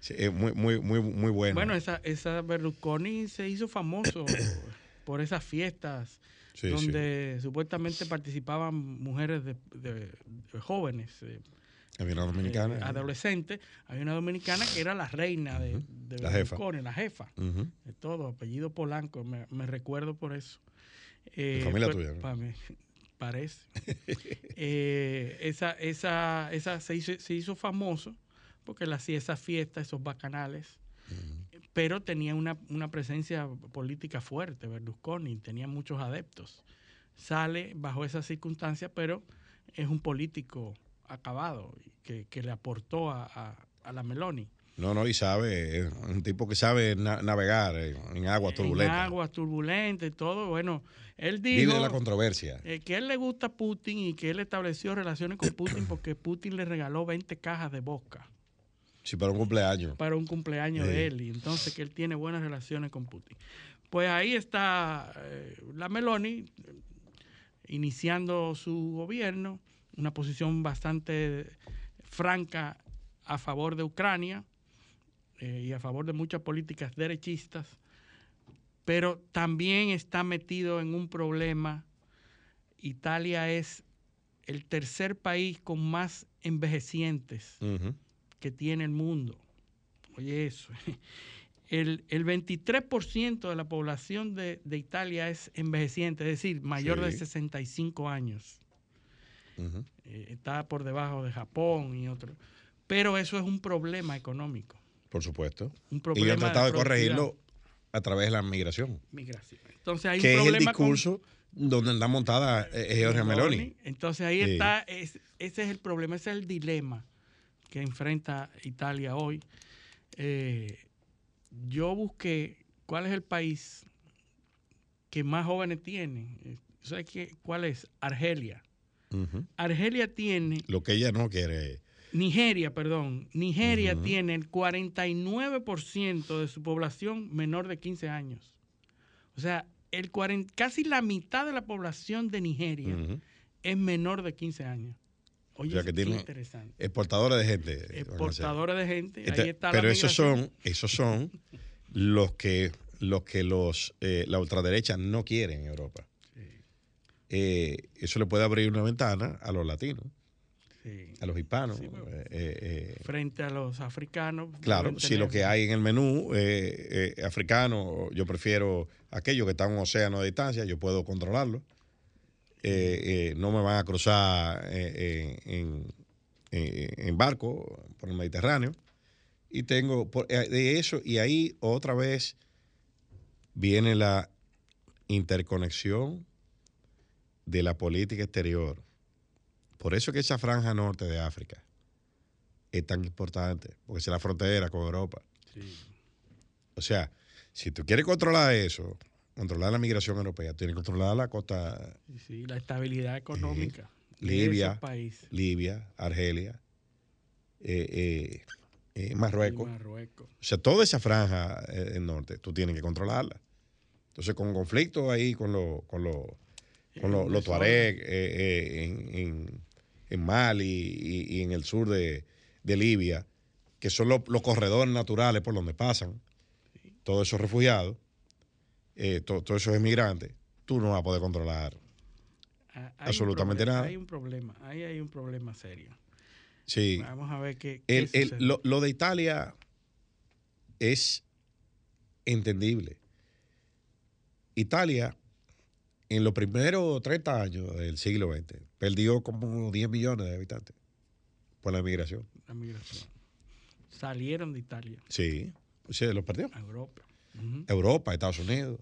sí, es muy, muy, muy, muy buena. Bueno, esa, esa Berlusconi se hizo famoso por esas fiestas Sí, sí. donde supuestamente participaban mujeres de, de- de jóvenes, eh, Había una dominicana. eh, adolescentes. Hay una dominicana que era la reina de, de La jefa. Berlusconi, la jefa. De todo, apellido Polanco, me, recuerdo por eso. Eh, familia tuya, ¿no? pa' mí, parece. Eh, esa, esa, esa se hizo, se hizo famoso porque él hacía esas fiestas, esos bacanales, pero tenía una, una presencia política fuerte, Berlusconi, tenía muchos adeptos. Sale bajo esas circunstancias, pero es un político acabado que, que le aportó a, a- a la Meloni. No, no, y sabe, es un tipo que sabe na- navegar en, en aguas En turbulentas. aguas turbulentas y todo. Bueno, él Vive dijo de la controversia. eh, que él le gusta Putin y que él estableció relaciones con Putin porque Putin le regaló 20 cajas de vodka Sí, para un cumpleaños. para un cumpleaños Sí. de él y entonces que él tiene buenas relaciones con Putin. Pues ahí está eh, la Meloni iniciando su gobierno, una posición bastante franca a favor de Ucrania eh, y a favor de muchas políticas derechistas, pero también está metido en un problema. Italia es el tercer país con más envejecientes que tiene el mundo. Oye, eso. El, el 23% de la población de, de Italia es envejeciente, es decir, mayor de Sí. 65 años. Eh, está por debajo de Japón y otros. Pero eso es un problema económico. Por supuesto. Un Y problema han tratado de corregirlo a través de la migración. Migración. Entonces hay que un es el problema con- discurso donde está montada eh, Giorgia Meloni. Entonces ahí Sí. está, es- ese es el problema, ese es el dilema que enfrenta Italia hoy. Eh, yo busqué cuál es el país que más jóvenes tiene. Eh, ¿Sabes qué? cuál es? Argelia. Argelia tiene, Lo que ella no quiere. Nigeria, perdón, Nigeria tiene el 49% de su población menor de 15 años. O sea, el 40 casi la mitad de la población de Nigeria es menor de 15 años. Oye, O sea, que qué tiene interesante. Exportadores de gente. ser. Exportadores de gente. Este- ahí está la pero esos migración. son, esos son los que los que los eh, la ultraderecha no quieren en Europa. Eh, eso le puede abrir una ventana a los latinos, Sí. a los hispanos. Sí, pero- eh, eh, eh, Frente a los africanos. Claro, si lo que hay en el menú eh, africano, yo prefiero aquello que está a un océano de distancia, yo puedo controlarlo. No me van a cruzar en, en barco por el Mediterráneo. Y tengo por- de eso, y ahí otra vez viene la interconexión de la política exterior. Por eso que esa franja norte de África es tan importante, porque es la frontera con Europa. Sí. O sea, si tú quieres controlar eso, controlar la migración europea, tienes que controlar la costa Sí, la estabilidad económica. de Libia, países. Libia, Argelia, eh, eh, eh, Marruecos. O sea, toda esa franja eh, del norte, tú tienes que controlarla. Entonces, con conflictos ahí con, los con, los con los, Eh, tuareg eh, eh, en, en- en Mali y, y en el sur de, de Libia, que son los, los corredores naturales por donde pasan todos esos refugiados, eh, to- todos esos emigrantes, tú no vas a poder controlar. Ah, Absolutamente problema, nada. Hay un problema, ahí hay un problema serio. Sí. Vamos a ver qué, qué El- el- lo, lo de Italia es entendible. Italia, en los primeros 30 años del siglo XX, perdió como 10 millones de habitantes por la migración. la migración. Salieron de Italia Sí, o sea, los perdió. a Europa. Ujú. Europa, Estados Unidos.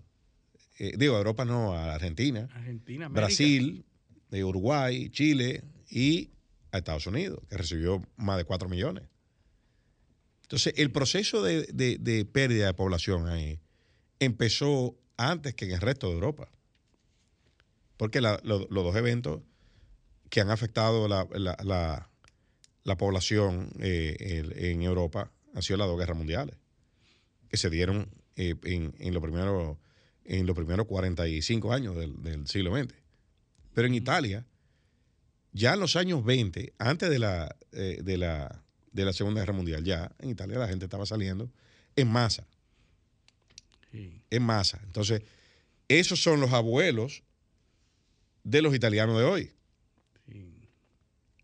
Eh, digo, Europa no, a Argentina, Argentina, América. Brasil, de Uruguay, Chile y a Estados Unidos, que recibió más de 4 millones. Entonces, el proceso de, de- de pérdida de población ahí empezó antes que en el resto de Europa. Porque la- lo- los dos eventos que han afectado la, la- la- la población eh, el- en Europa han sido las dos guerras mundiales, que se dieron eh, en, en los primeros en los primeros 45 años del, del siglo XX. Pero en Italia, ya en los años 20, antes de la, eh, de la, de la Segunda Guerra Mundial, ya en Italia la gente estaba saliendo en masa, Sí. en masa. Entonces, esos son los abuelos de los italianos de hoy.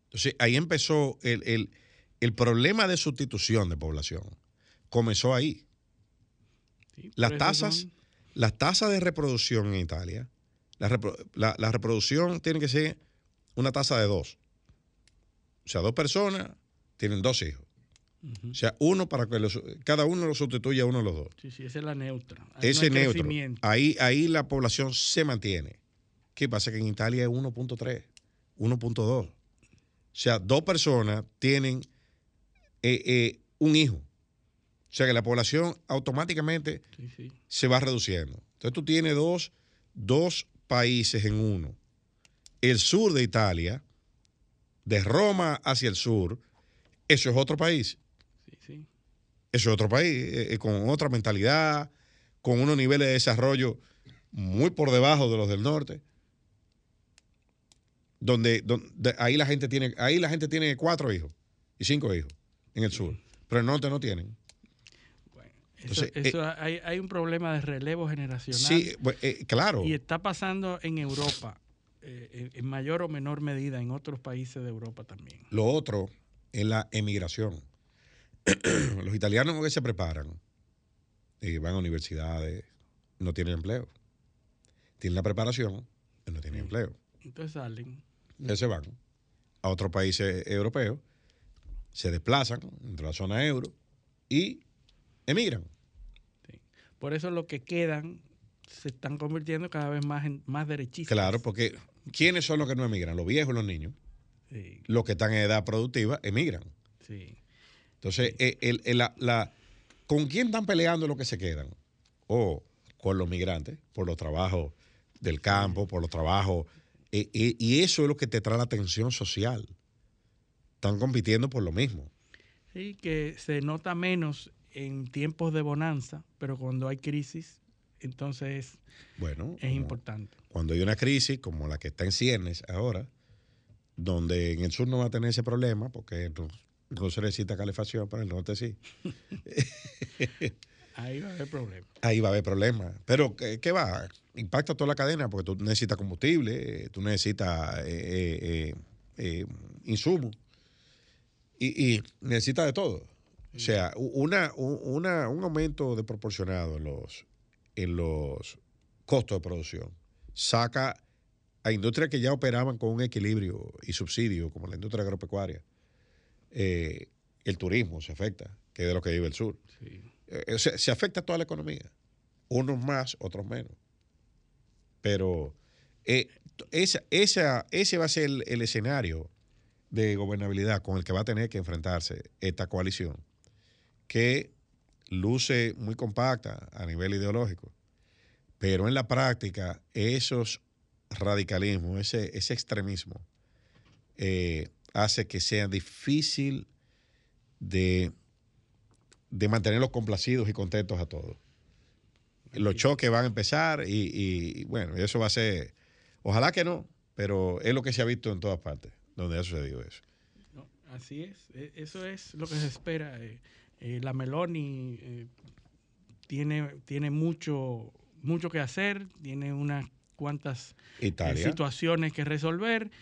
Entonces, ahí empezó el, el- el problema de sustitución de población. Comenzó ahí. Sí, Las tasas, son- las tasas de reproducción en Italia, la, repro- la- la reproducción tiene que ser una tasa de dos. O sea, dos personas tienen dos hijos. O sea, uno para que los- cada uno lo sustituya a uno de los dos. Sí, sí, esa es la neutra. Ahí Ese neutro. Ahí, ahí la población se mantiene. ¿Qué pasa? Que en Italia es 1.3, 1.2. O sea, dos personas tienen eh, eh, un hijo. O sea que la población automáticamente Sí, sí. se va reduciendo. Entonces tú tienes dos, dos países en uno. El sur de Italia, de Roma hacia el sur, eso es otro país. Sí. Eso es otro país, eh, con otra mentalidad, con unos niveles de desarrollo muy por debajo de los del norte. Donde, donde ahí la gente tiene, ahí la gente tiene cuatro hijos y cinco hijos en el sur. Pero en el norte no tienen. Entonces, eso hay, hay un problema de relevo generacional. Sí, pues, eh, claro. Y está pasando en Europa, eh, en- en mayor o menor medida en otros países de Europa también. Lo otro es la emigración. Los italianos que se preparan y van a universidades no tienen empleo. Tienen la preparación, pero no tienen empleo. Entonces salen. Se van a otros países europeos, se desplazan entre la zona euro y emigran. Por eso los que quedan se están convirtiendo cada vez más en más derechistas. Claro, porque ¿quiénes son los que no emigran? Los viejos y los niños. Sí, Los que están en edad productiva emigran. sí. Entonces, eh, el- el- la- la- ¿con quién están peleando los que se quedan? O con los migrantes, por los trabajos del campo, por los trabajos. Y eso es lo que te trae la tensión social. Están compitiendo por lo mismo. Sí, que se nota menos en tiempos de bonanza, pero cuando hay crisis, entonces Bueno, es importante. cuando hay una crisis como la que está en Ciernes ahora, donde en el sur no va a tener ese problema, porque no, no se necesita calefacción, pero en el norte sí. Ahí va a haber problemas. ahí va a haber problemas. Pero, ¿qué, qué va? Impacta toda la cadena porque tú necesitas combustible, tú necesitas eh, eh, eh, eh, insumos y, y necesitas de todo. O sea, una, una- un aumento desproporcionado en los, en los costos de producción saca a industrias que ya operaban con un equilibrio y subsidio, como la industria agropecuaria. Eh, el turismo se afecta, que es de lo que vive el sur. Sí. Eh, se, se afecta a toda la economía. Unos más, otros menos. Pero eh, esa, esa- ese va a ser el, el escenario de gobernabilidad con el que va a tener que enfrentarse esta coalición, que luce muy compacta a nivel ideológico, pero en la práctica esos radicalismos, ese, ese extremismo, eh, hace que sea difícil de, de mantenerlos complacidos y contentos a todos. Los choques van a empezar y, y, bueno, eso va a ser, ojalá que no, pero es lo que se ha visto en todas partes donde ha sucedido eso. No, así es, e, eso es lo que se espera. Eh, eh, la Meloni eh, tiene, tiene mucho, mucho que hacer, tiene unas cuantas situaciones que resolver.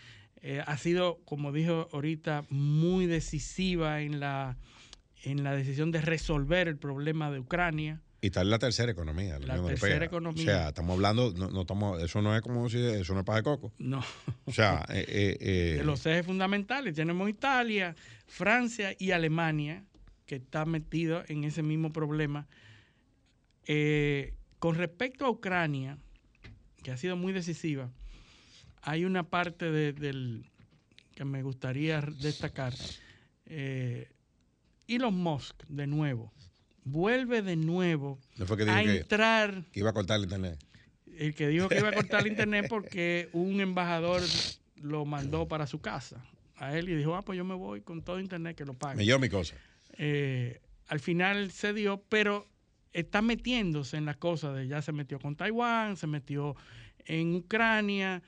ha sido, como dijo ahorita, muy decisiva en la, en la decisión de resolver el problema de Ucrania. Y tal la tercera economía, la, la tercera economía. O sea, estamos hablando, no, no estamos, eso no es como si eso no es para de coco. No. O sea, eh, eh, eh, de los ejes fundamentales tenemos Italia, Francia y Alemania que está metido en ese mismo problema. con respecto a Ucrania, que ha sido muy decisiva, hay una parte de, del que me gustaría destacar. Elon Musk, de nuevo vuelve de nuevo a entrar. Que, iba a cortar el internet. El que dijo que iba a cortar el internet porque un embajador lo mandó para su casa a él y dijo, ah, pues yo me voy con todo internet que lo pague. Me dio mi cosa. Eh, al final se dio, pero está metiéndose en las cosas de ya se metió con Taiwán, se metió en Ucrania.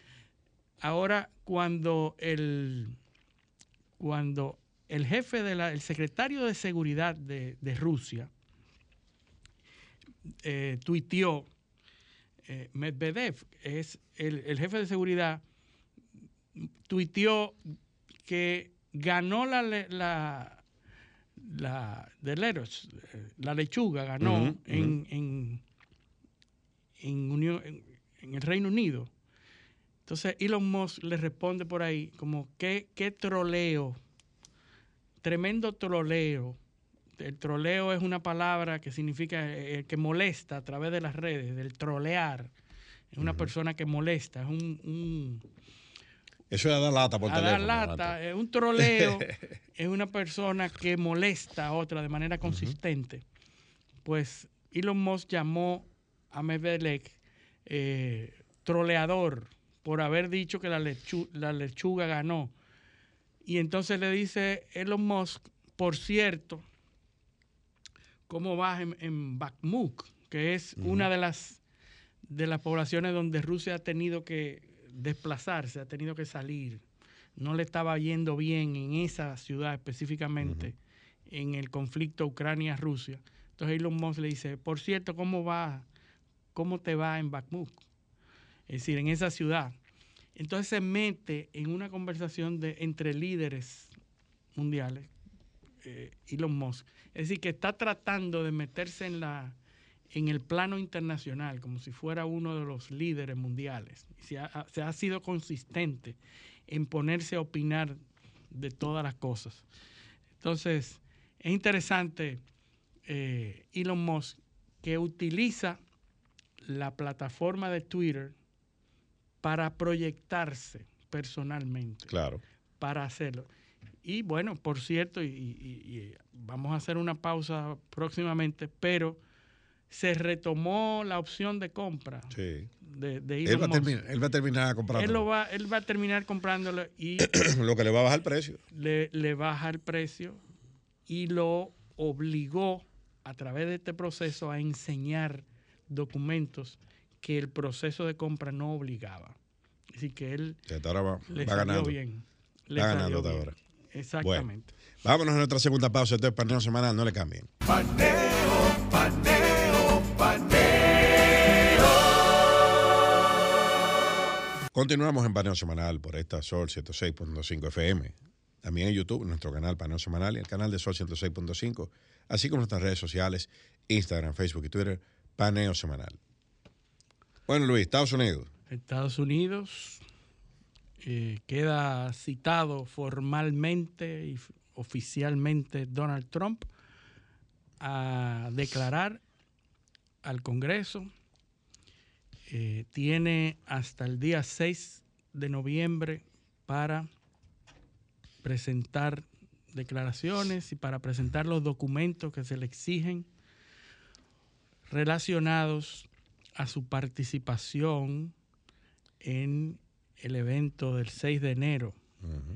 Ahora, cuando el, cuando el jefe de la, el secretario de seguridad de, de Rusia eh, tuiteó eh, Medvedev, es el, jefe de seguridad, tuiteó que ganó la, la, la, la lechuga ganó en, en, en, el Reino Unido. Entonces Elon Musk le responde por ahí como, ¿qué, qué troleo? Tremendo troleo el troleo es una palabra que significa eh, que molesta a través de las redes, del trolear. Es una persona que molesta, es un, eso es dar lata por teléfono. Dar lata, es un troleo, es una persona que molesta a otra de manera consistente. Pues Elon Musk llamó a Medvedev eh, troleador por haber dicho que la, la lechuga ganó. Y entonces le dice Elon Musk, por cierto, cómo vas en, en Bakhmut, que es una de las, de las poblaciones donde Rusia ha tenido que desplazarse, ha tenido que salir. No le estaba yendo bien en esa ciudad específicamente, en el conflicto Ucrania-Rusia. Entonces Elon Musk le dice, por cierto, ¿cómo va? ¿Cómo te va en Bakhmut? Es decir, en esa ciudad. Entonces se mete en una conversación de, entre líderes mundiales eh, Elon Musk. Es decir, que está tratando de meterse en, la, en el plano internacional como si fuera uno de los líderes mundiales. Se ha, se ha sido consistente en ponerse a opinar de todas las cosas. Entonces, es interesante eh, Elon Musk que utiliza la plataforma de Twitter para proyectarse personalmente. Claro. Para hacerlo. Y bueno, por cierto, y, vamos a hacer una pausa próximamente, pero se retomó la opción de compra sí. de, él, va terminar, él, va a terminar comprándolo. Él, lo va, él va a terminar comprándolo y... lo que le va a bajar el precio. Le, le baja el precio y lo obligó a través de este proceso a enseñar documentos que el proceso de compra no obligaba. Así que él ahora va, le va ganando. bien. Le va ganando ahora. Exactamente. vámonos a nuestra segunda pausa. Este es paneo semanal, no le cambien. Paneo, paneo, paneo. Continuamos en paneo semanal por esta Sol 106.5 FM. También en YouTube, nuestro canal Paneo Semanal y el canal de Sol 106.5, así como nuestras redes sociales, Instagram, Facebook y Twitter, Paneo Semanal. Bueno, Luis, Estados Unidos. Estados Unidos eh, queda citado formalmente y oficialmente Donald Trump a declarar al Congreso. Eh, tiene hasta el día 6 de noviembre para presentar declaraciones y para presentar los documentos que se le exigen relacionados a su participación en el evento del 6 de enero,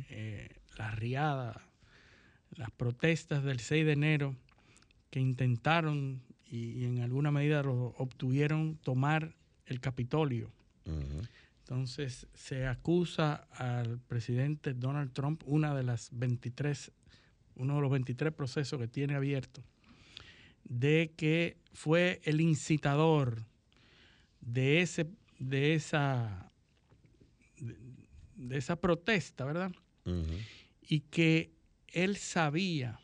eh, la riada, las protestas del 6 de enero que intentaron y, en alguna medida lo obtuvieron tomar el Capitolio. Entonces se acusa al presidente Donald Trump, una de las 23, uno de los 23 procesos que tiene abierto, de que fue el incitador de ese, de esa, de, esa protesta, ¿verdad? Y que él sabía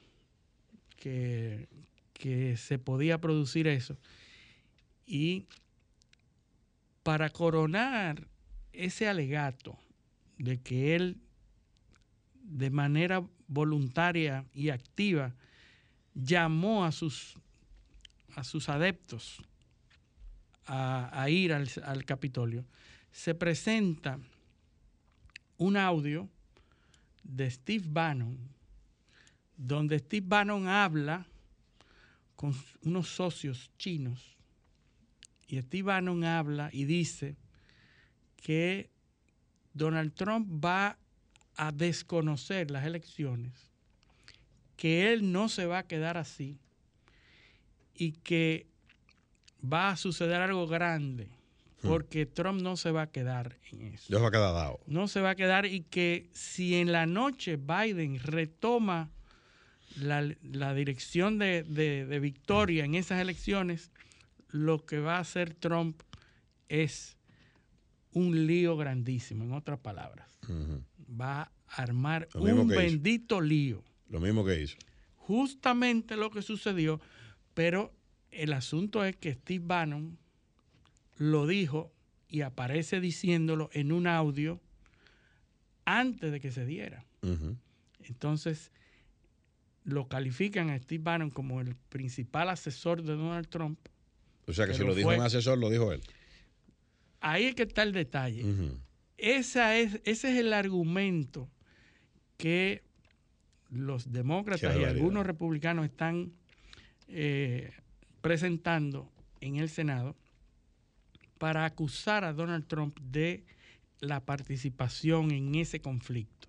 que, que se podía producir eso. Y para coronar ese alegato de que él de manera voluntaria y activa llamó a sus, a sus adeptos a, ir al, al, Capitolio, se presenta un audio de Steve Bannon, donde Steve Bannon habla con unos socios chinos y Steve Bannon habla y dice que Donald Trump va a desconocer las elecciones, que él no se va a quedar así y que va a suceder algo grande, hmm. porque Trump no se va a quedar en eso. No se va a quedar dado. No se va a quedar y que si en la noche Biden retoma la, dirección de, de victoria en esas elecciones, lo que va a hacer Trump es un lío grandísimo, en otras palabras. Va a armar un bendito lío. Lo mismo que hizo. Justamente lo que sucedió, pero el asunto es que Steve Bannon lo dijo y aparece diciéndolo en un audio antes de que se diera. Entonces, lo califican a Steve Bannon como el principal asesor de Donald Trump. O sea que si lo dijo un asesor, lo dijo él ahí es que está el detalle. Esa es, ese es el argumento que los demócratas y algunos republicanos están eh, presentando en el Senado para acusar a Donald Trump de la participación en ese conflicto.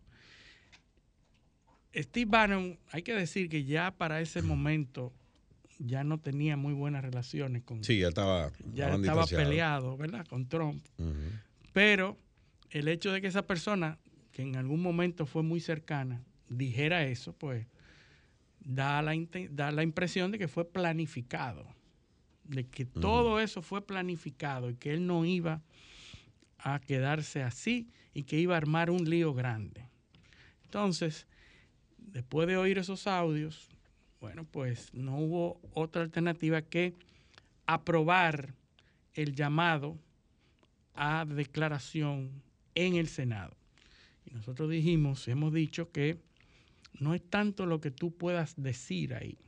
Steve Bannon, hay que decir que ya para ese momento ya no tenía muy buenas relaciones con. Sí, ya estaba. Ya estaba peleado, ¿verdad? Con Trump. Pero el hecho de que esa persona, que en algún momento fue muy cercana, dijera eso, pues da la, da la impresión de que fue planificado. De que todo eso fue planificado y que él no iba a quedarse así y que iba a armar un lío grande. Entonces, después de oír esos audios, bueno, pues no hubo otra alternativa que aprobar el llamado a declaración en el Senado. Y nosotros dijimos, hemos dicho que no es tanto lo que tú puedas decir ahí,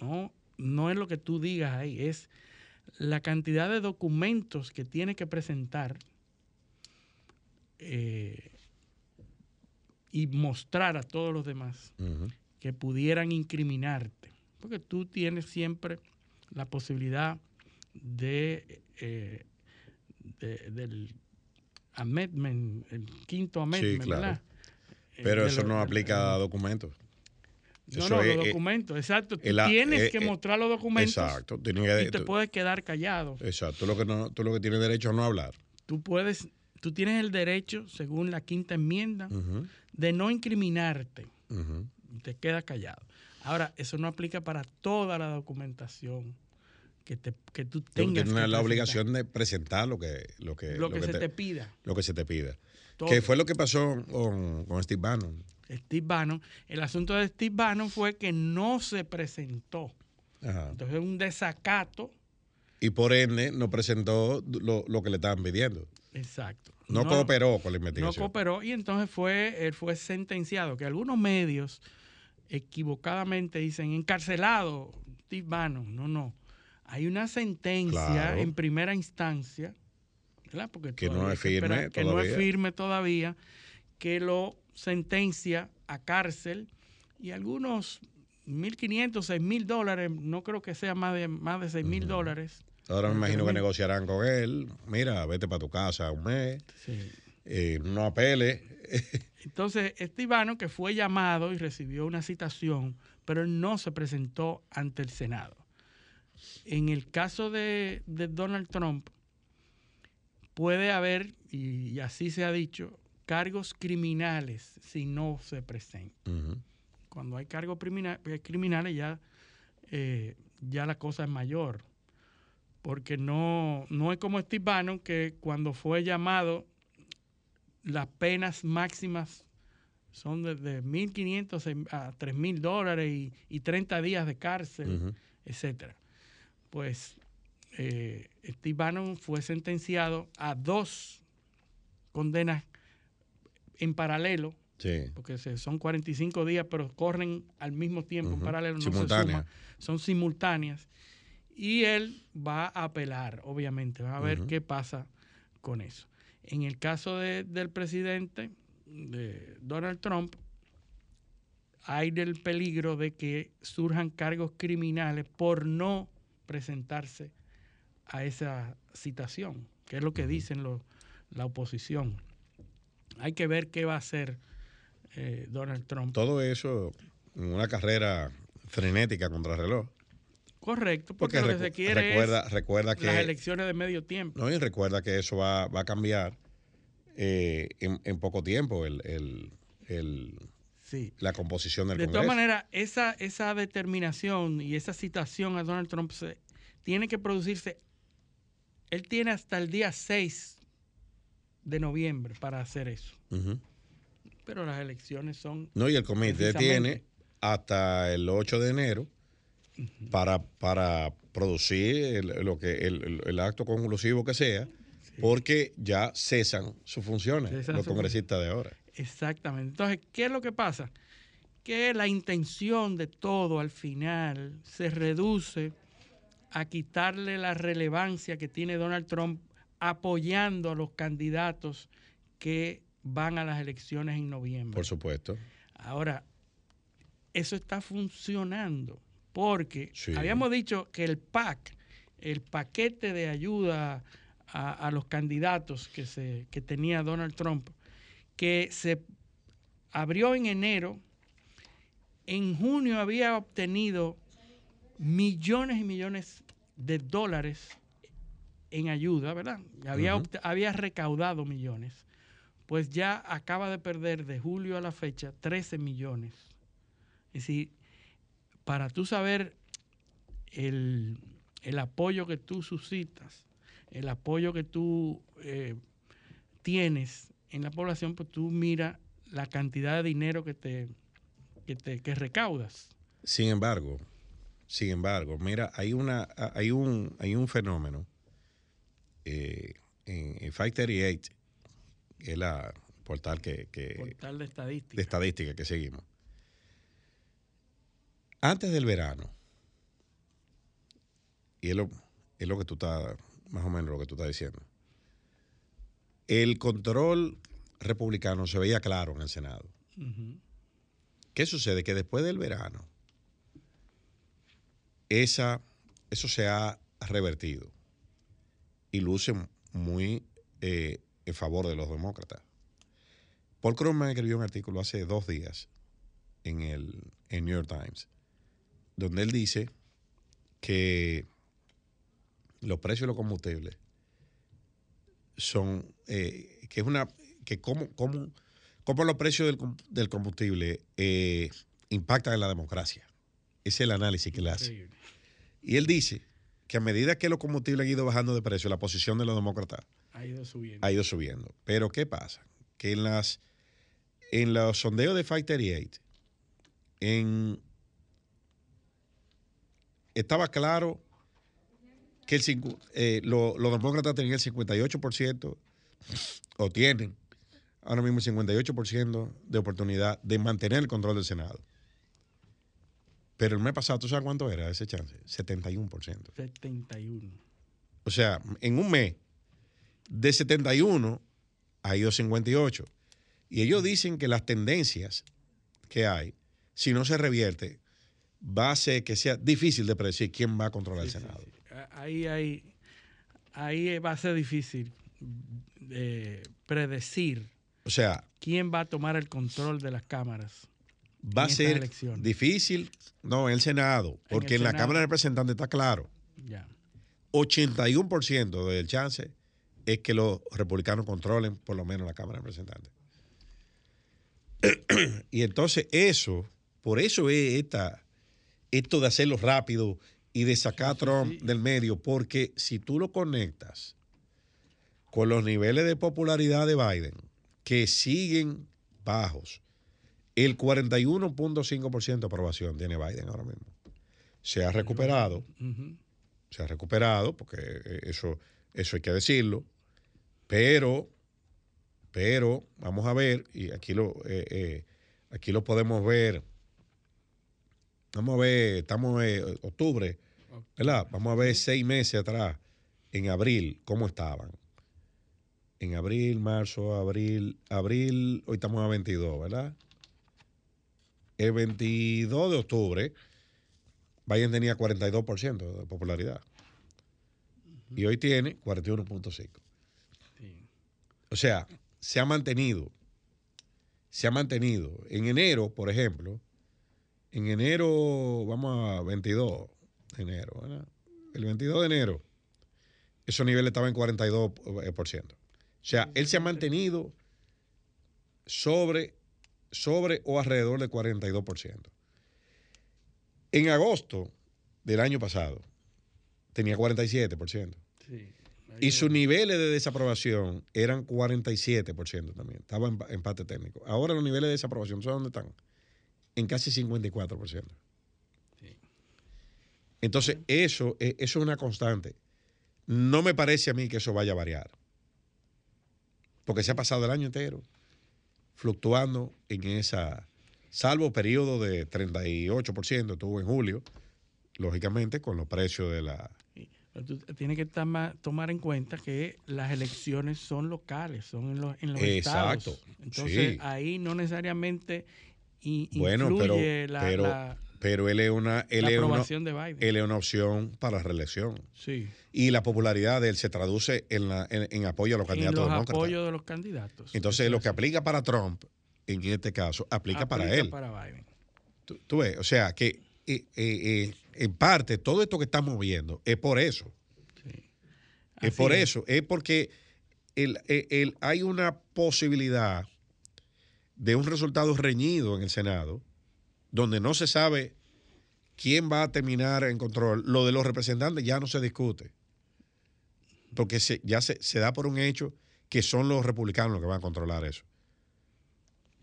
no, no es lo que tú digas ahí, es la cantidad de documentos que tiene que presentar eh, y mostrar a todos los demás que pudieran incriminarte, porque tú tienes siempre la posibilidad de, eh, del amendment, el quinto amendment, ¿verdad? Eh, Pero eso no aplica a documentos. No, no, los documentos, exacto. Tú tienes eh, que mostrar los documentos exacto, y te puedes quedar callado. Exacto, tú lo que, no, tú lo que tienes derecho a no hablar. Tú puedes, tú tienes el derecho, según la quinta enmienda, de no incriminarte te quedas callado. Ahora, eso no aplica para toda la documentación que, te, que tú tengas. Tienes la obligación de presentar lo que, lo que, lo que, se te, pida. Lo que se te pida. ¿Qué fue lo que pasó con, Steve Bannon? Steve Bannon. El asunto de Steve Bannon fue que no se presentó. Ajá. Entonces, un desacato. Y por ende, no presentó lo, lo que le estaban pidiendo. Exacto. No, cooperó con la investigación. No cooperó y entonces fue, él fue sentenciado, que algunos medios equivocadamente dicen encarcelado Steve Bannon. No, no. Hay una sentencia en primera instancia, ¿verdad? Porque que no es firme que no es firme todavía, que lo sentencia a cárcel y algunos 1.500, 6.000 dólares, no creo que sea más de, más de 6.000 dólares. Ahora me imagino que negociarán con él. Mira, vete para tu casa un mes, Sí. eh, no apele. Entonces, este Ivano que fue llamado y recibió una citación, pero él no se presentó ante el Senado. En el caso de, de Donald Trump, puede haber, y, así se ha dicho, cargos criminales si no se presenta. Ujú. Cuando hay cargos crimina- eh, criminales ya, eh, ya la cosa es mayor. Porque no, no es como Steve Bannon que cuando fue llamado las penas máximas son desde 1.500 a 3.000 dólares y, y 30 días de cárcel, Ujú. etcétera. Pues eh, Steve Bannon fue sentenciado a dos condenas en paralelo, Sí. porque se- son 45 días, pero corren al mismo tiempo en paralelo, no se suman, son simultáneas. Y él va a apelar, obviamente, va a ver qué pasa con eso. En el caso de- del presidente, de Donald Trump, hay el peligro de que surjan cargos criminales por no presentarse a esa citación, que es lo que dicen los- la oposición. Hay que ver qué va a hacer eh, Donald Trump. Todo eso en una carrera frenética contra el reloj. Correcto, porque, Porque lo que se quiere recuerda, es recuerda que las elecciones de medio tiempo. No, y recuerda que eso va, va a cambiar eh, en, en poco tiempo el, el- el- Sí. la composición del De Congreso. todas maneras, esa, esa determinación y esa citación a Donald Trump se- tiene que producirse. Él tiene hasta el día 6 de noviembre para hacer eso. Pero las elecciones son. No, y el comité tiene hasta el 8 de enero para, para producir el, lo que, el, el- acto conclusivo que sea, porque ya cesan sus funciones Cesan los congresistas de ahora. Exactamente. Entonces, ¿qué es lo que pasa? Que la intención de todo al final se reduce a quitarle la relevancia que tiene Donald Trump apoyando a los candidatos que van a las elecciones en noviembre. Por supuesto. Ahora, eso está funcionando porque Sí. habíamos dicho que el PAC, el paquete de ayuda a, a los candidatos que, se, que tenía Donald Trump, que se abrió en enero, en junio había obtenido millones y millones de dólares en ayuda, ¿verdad? Había, había recaudado millones. Pues ya acaba de perder de julio a la fecha 13 millones. Es decir, para tú saber el, el apoyo que tú suscitas, el apoyo que tú eh, tienes en la población, pues tú mira la cantidad de dinero que te, que te que recaudas. Sin embargo, sin embargo, mira, hay una, hay un, hay un fenómeno eh, en, en 538, que es la portal que, que- Portal de estadística. de estadística que seguimos. Antes del verano, y es lo, es lo que tú estás, más o menos lo que tú estás diciendo, el control republicano se veía claro en el Senado. ¿Qué sucede? Que después del verano, esa, eso se ha revertido y luce muy eh, en favor de los demócratas. Paul Krugman escribió un artículo hace dos días en el en New York Times, donde él dice que los precios de los combustibles son, eh, que es una, que cómo, cómo, cómo los precios del, del combustible eh, impactan en la democracia. Es el análisis que él hace. Y él dice que a medida que los combustibles han ido bajando de precio, la posición de los demócratas Ha ido subiendo. ha ido subiendo. Pero ¿qué pasa? Que en las en los sondeos de 538 en estaba claro que el eh, lo- los demócratas tenían el 58% o tienen ahora mismo el 58% de oportunidad de mantener el control del Senado. Pero el mes pasado, ¿tú sabes cuánto era ese chance? 71%. 71. O sea, en un mes, de 71 ha ido 58. Y ellos dicen que las tendencias que hay, si no se revierte, va a ser que sea difícil de predecir quién va a controlar el Senado. Ahí, ahí, ahí va a ser difícil eh, predecir o sea, quién va a tomar el control de las cámaras. Va a ser difícil, no, en el Senado, porque en, la Cámara de Representantes está claro. Ya. 81% del chance es que los republicanos controlen por lo menos la Cámara de Representantes. y entonces eso, por eso es esta, esto de hacerlo rápido y de sacar a Trump del medio, porque si tú lo conectas con los niveles de popularidad de Biden, que siguen bajos, el 41.5% de aprobación tiene Biden ahora mismo. Se ha recuperado, se ha recuperado, porque eh, eso, eso hay que decirlo, pero, pero, vamos a ver, y aquí lo, eh, eh, aquí lo podemos ver, vamos a ver, estamos en octubre, ¿verdad? Vamos a ver seis meses atrás, en abril, cómo estaban. En abril, marzo, abril, abril, hoy estamos a 22, ¿verdad? El 22 de octubre, Biden tenía 42% de popularidad. Y hoy tiene 41.5. O sea, se ha mantenido. Se ha mantenido. En enero, por ejemplo, en enero, vamos a 22 de enero, ¿verdad? El 22 de enero, esos niveles estaban en 42%. O sea, él se ha mantenido sobre sobre o alrededor del 42%. En agosto del año pasado tenía 47%. y sus niveles de desaprobación eran 47% también. Estaba en empate técnico. Ahora los niveles de desaprobación, ¿sabes dónde están? En casi 54%. Entonces, eso, e, eso es una constante. No me parece a mí que eso vaya a variar. Porque se ha pasado el año entero fluctuando en esa, salvo periodo de 38%, tuvo en julio, lógicamente, con los precios de la... Tienes que tomar en cuenta que las elecciones son locales, son en los, en los Exacto, estados. Entonces, ahí no necesariamente bueno, influye la pero él es una, él es una, Él es una opción para la reelección. Sí. Y la popularidad de él se traduce en, la, en, apoyo a los candidatos en los apoyo de los candidatos. Entonces, lo que aplica para Trump, en este caso, aplica, para él. para Biden. Tú, ves, o sea, que eh, eh, eh, en parte todo esto que estamos viendo es por eso. Sí. Es por eso, es porque el, hay una posibilidad de un resultado reñido en el Senado donde no se sabe quién va a terminar en control, lo de los representantes ya no se discute. Porque ya se, da por un hecho que son los republicanos los que van a controlar eso.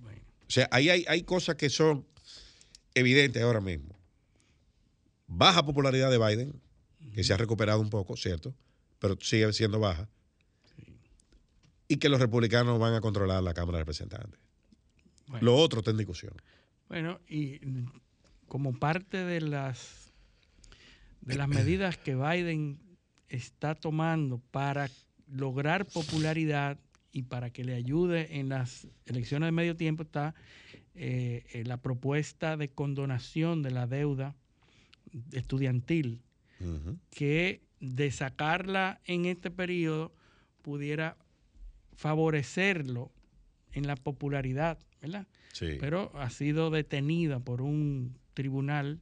O sea, ahí hay, hay cosas que son evidentes ahora mismo. Baja popularidad de Biden, que se ha recuperado un poco, ¿cierto? Pero sigue siendo baja. Y que los republicanos van a controlar la Cámara de Representantes. Lo otro está en discusión. Bueno, y como parte de las de las medidas que Biden está tomando para lograr popularidad y para que le ayude en las elecciones de medio tiempo está eh, la propuesta de condonación de la deuda estudiantil, que de sacarla en este periodo pudiera favorecerlo en la popularidad, ¿verdad? pero ha sido detenida por un tribunal.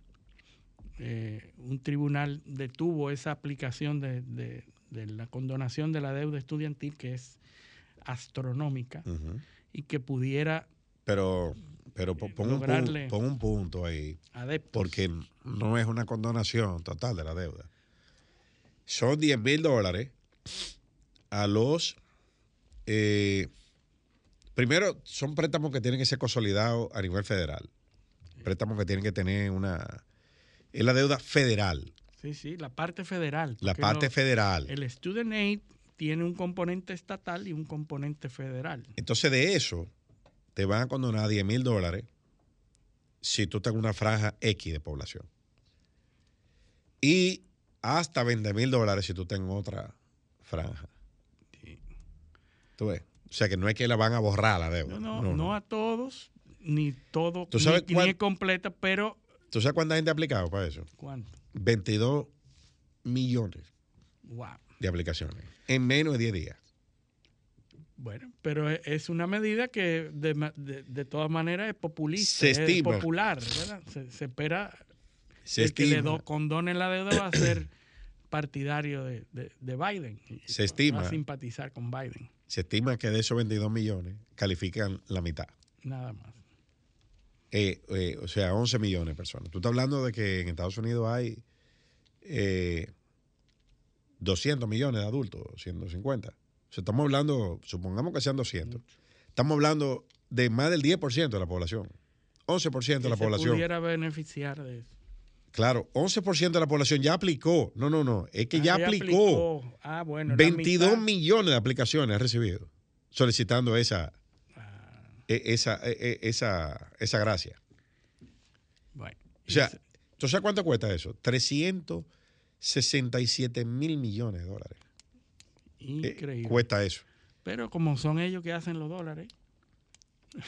Eh, un tribunal detuvo esa aplicación de, la condonación de la deuda estudiantil que es astronómica y que pudiera pero pero pon, un, pon un punto ahí porque no es una condonación total de la deuda son 10 mil dólares a los eh, Primero, son préstamos que tienen que ser consolidados a nivel federal. Préstamos que tienen que tener una... Es la deuda federal. Sí, sí, la parte federal. La parte federal. El Student Aid tiene un componente estatal y un componente federal. Entonces, de eso, te van a condonar 10 mil dólares si tú tienes una franja X de población. Y hasta 20 mil dólares si tú tienes otra franja. Sí. ¿Tú ves? O sea que no es que la van a borrar la deuda. No, no, no, a todos. ni todo, ¿Tú sabes ni, es completa, pero ¿Tú sabes cuánta gente ha aplicado para eso? ¿cuánto? 22 millones Wow. de aplicaciones en menos de 10 días. Bueno, pero e- es una medida que de, de- de todas maneras es populista, Se es estima. popular, ¿verdad? Se, se espera Se el que le do- condone la deuda va a ser partidario de, de- de Biden. Se va estima. a simpatizar con Biden, se estima que de esos 22 millones califican la mitad. nada más. Eh, eh, o sea, 11 millones de personas. Tú estás hablando de que en Estados Unidos hay eh, 200 millones de adultos, 150. O sea, estamos hablando, supongamos que sean 200. Estamos hablando de más del 10% de la población. 11% de Que la se población. pudiera beneficiar de eso. Claro, 11% de la población ya aplicó. No, no, no. Es que ya Ah, aplicó. Ah, bueno. la 22 mitad. millones de aplicaciones ha recibido solicitando esa, Ah, e- esa, e- e- esa, esa gracia. bueno. O sea, ¿tú sabes cuánto cuesta eso? 367 mil millones de dólares. Eh, increíble. cuesta eso. Pero como son ellos que hacen los dólares,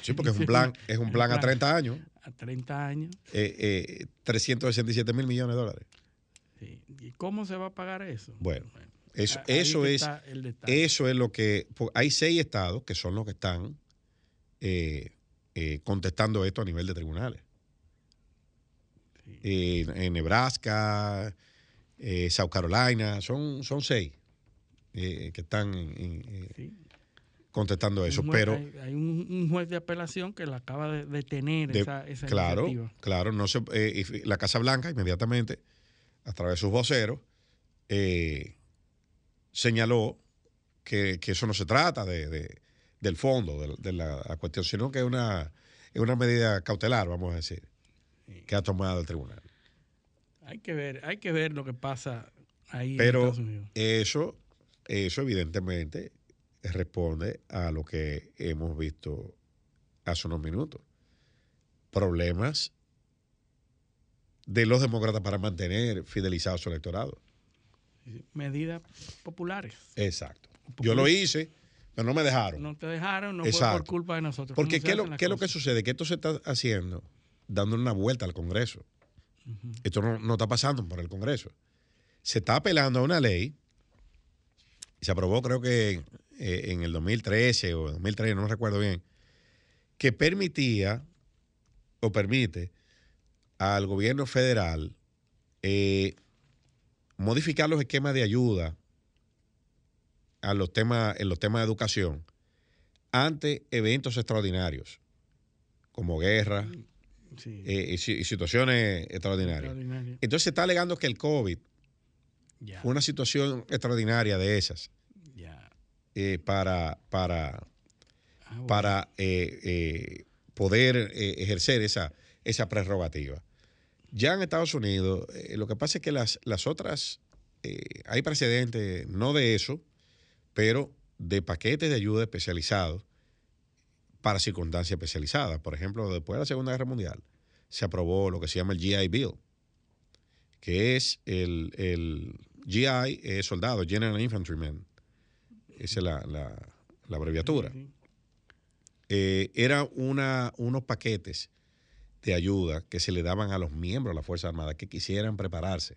Sí, porque es un plan, es un plan a 30 años, a 30 años, eh, eh, 367 mil millones de dólares. sí. ¿y cómo se va a pagar eso? Bueno, Eso, eso es, eso es lo que. Hay seis estados que son los que están eh, eh, contestando esto a nivel de tribunales. Sí. Eh, en Nebraska, eh, South Carolina, son, son seis que están en- en, Sí. Contestando eso. Juez- Pero, hay, hay un, un juez de apelación que la acaba de detener de- esa, esa claro, iniciativa. claro, no se, eh, la Casa Blanca inmediatamente, a través de sus voceros, eh, señaló que, que eso no se trata de, de- del fondo de, de la, la cuestión, sino que es una, es una medida cautelar, vamos a decir, que ha tomado el tribunal. Hay que ver, hay que ver lo que pasa ahí en Pero Estados Unidos. eso, eso evidentemente responde a lo que hemos visto hace unos minutos. Problemas de los demócratas para mantener fidelizado a su electorado. Medidas populares. Exacto. Yo lo hice, pero no me dejaron. No te dejaron, no fue Exacto. por culpa de nosotros. Porque ¿Cómo se ¿qué es, lo, qué es lo que sucede? Que esto se está haciendo dándole una vuelta al Congreso. Esto no, no está pasando por el Congreso. Se está apelando a una ley, y se aprobó creo que eh, en el 2013 o 2013, no recuerdo bien, que permitía o permite al gobierno federal eh, modificar los esquemas de ayuda a los temas, en los temas de educación ante eventos extraordinarios, como guerra Sí, eh, y, si- y situaciones extraordinarias. extraordinario. Entonces se está alegando que el COVID Ya, fue una situación extraordinaria de esas. Eh, para, para, Ah, bueno. para eh, eh, poder eh, ejercer esa, esa prerrogativa. Ya en Estados Unidos, eh, lo que pasa es que las, las otras, eh, hay precedentes, no de eso, pero de paquetes de ayuda especializados para circunstancias especializadas. Por ejemplo, después de la Segunda Guerra Mundial, se aprobó lo que se llama el GI Bill, que es el, el GI, es soldado, General Infantryman. Esa es la, la- la abreviatura. Eh, era una, unos paquetes de ayuda que se le daban a los miembros de la Fuerza Armada que quisieran prepararse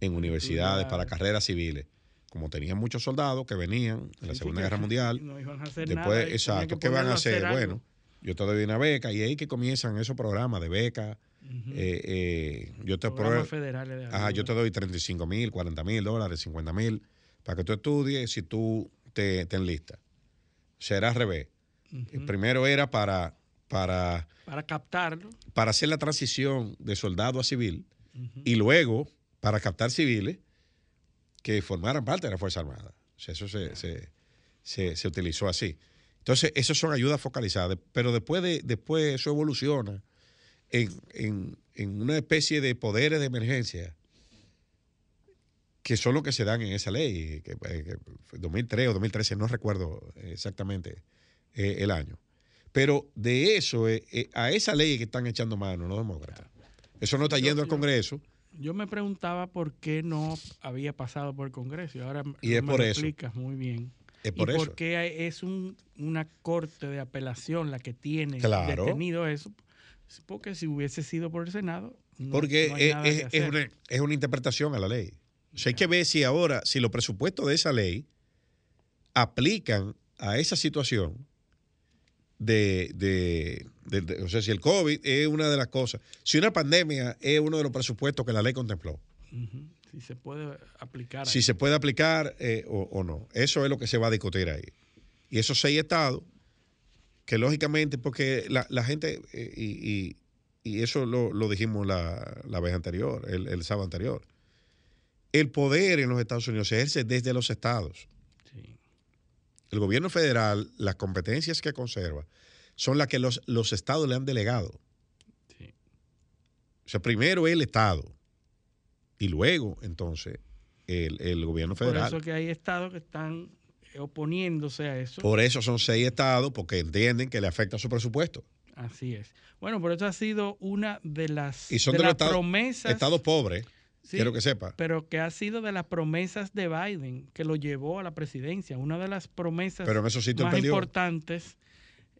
en universidades para carreras civiles. Como tenían muchos soldados que venían en la Segunda Guerra Mundial, No iban a hacer después, nada exacto, que ¿qué van a hacer? Bueno, yo te doy una beca y ahí que comienzan esos programas de beca. Eh, eh, yo te Ajá, yo te doy 35 mil, 40 mil dólares, 50 mil, para que tú estudies si tú te, te enlistas. Será al revés. Primero era para, para, Para captarlo. para hacer la transición de soldado a civil y luego para captar civiles que formaran parte de la Fuerza Armada. O sea, eso se, se- se- se utilizó así. Entonces, esas son ayudas focalizadas, pero después, de, después eso evoluciona en, en- en una especie de poderes de emergencia que son los que se dan en esa ley, que, eh, que fue 2003 o 2013, no recuerdo exactamente eh, el año. Pero de eso, eh, eh, a esa ley que están echando mano los demócratas. Eso no está yendo al Congreso. Yo me preguntaba por qué no había pasado por el Congreso. Y ahora Y no es me por lo eso. explicas muy bien. Es por y eso. porque es un- una corte de apelación la que tiene Claro. detenido eso. Porque si hubiese sido por el Senado, no, Porque no hay nada es- que es hacer. una, es una interpretación a la ley. O sea, hay que ver si ahora, si los presupuestos de esa ley aplican a esa situación de, de- de- de- o sea, si el COVID es una de las cosas, si una pandemia es uno de los presupuestos que la ley contempló. Si se puede aplicar. si ahí. se puede aplicar eh, o, o no. Eso es lo que se va a discutir ahí. Y esos seis estados, que lógicamente, porque la, la gente, eh, y, y- y eso lo, lo dijimos la, la vez anterior, el, el sábado anterior, el poder en los Estados Unidos se ejerce desde los estados. Sí. El gobierno federal, las competencias que conserva, son las que los, los estados le han delegado. Sí. O sea, primero el estado y luego, entonces, el, el gobierno Por federal. eso que hay estados que están oponiéndose a eso. Por eso son seis estados, porque entienden que le afecta su presupuesto. Así es. Bueno, pero eso ha sido una de las, Y son de las estados, promesas. estados pobres, Sí, quiero que sepa. Pero que ha sido de las promesas de Biden que lo llevó a la presidencia. Una de las promesas Pero en esos sitios él más perdió. importantes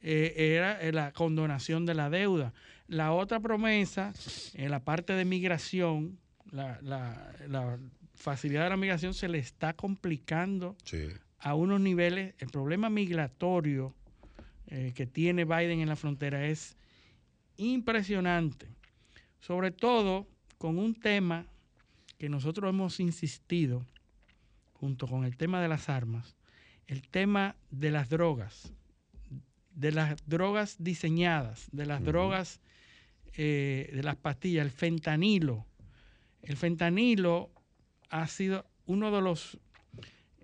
eh, era eh, la condonación de la deuda. La otra promesa, en la parte de migración, la, la- la facilidad de la migración se le está complicando Sí. a unos niveles. El problema migratorio eh, que tiene Biden en la frontera es impresionante. Sobre todo con un tema que nosotros hemos insistido, junto con el tema de las armas, el tema de las drogas, de las drogas diseñadas, de las drogas, eh, de las pastillas, el fentanilo. El fentanilo ha sido uno de los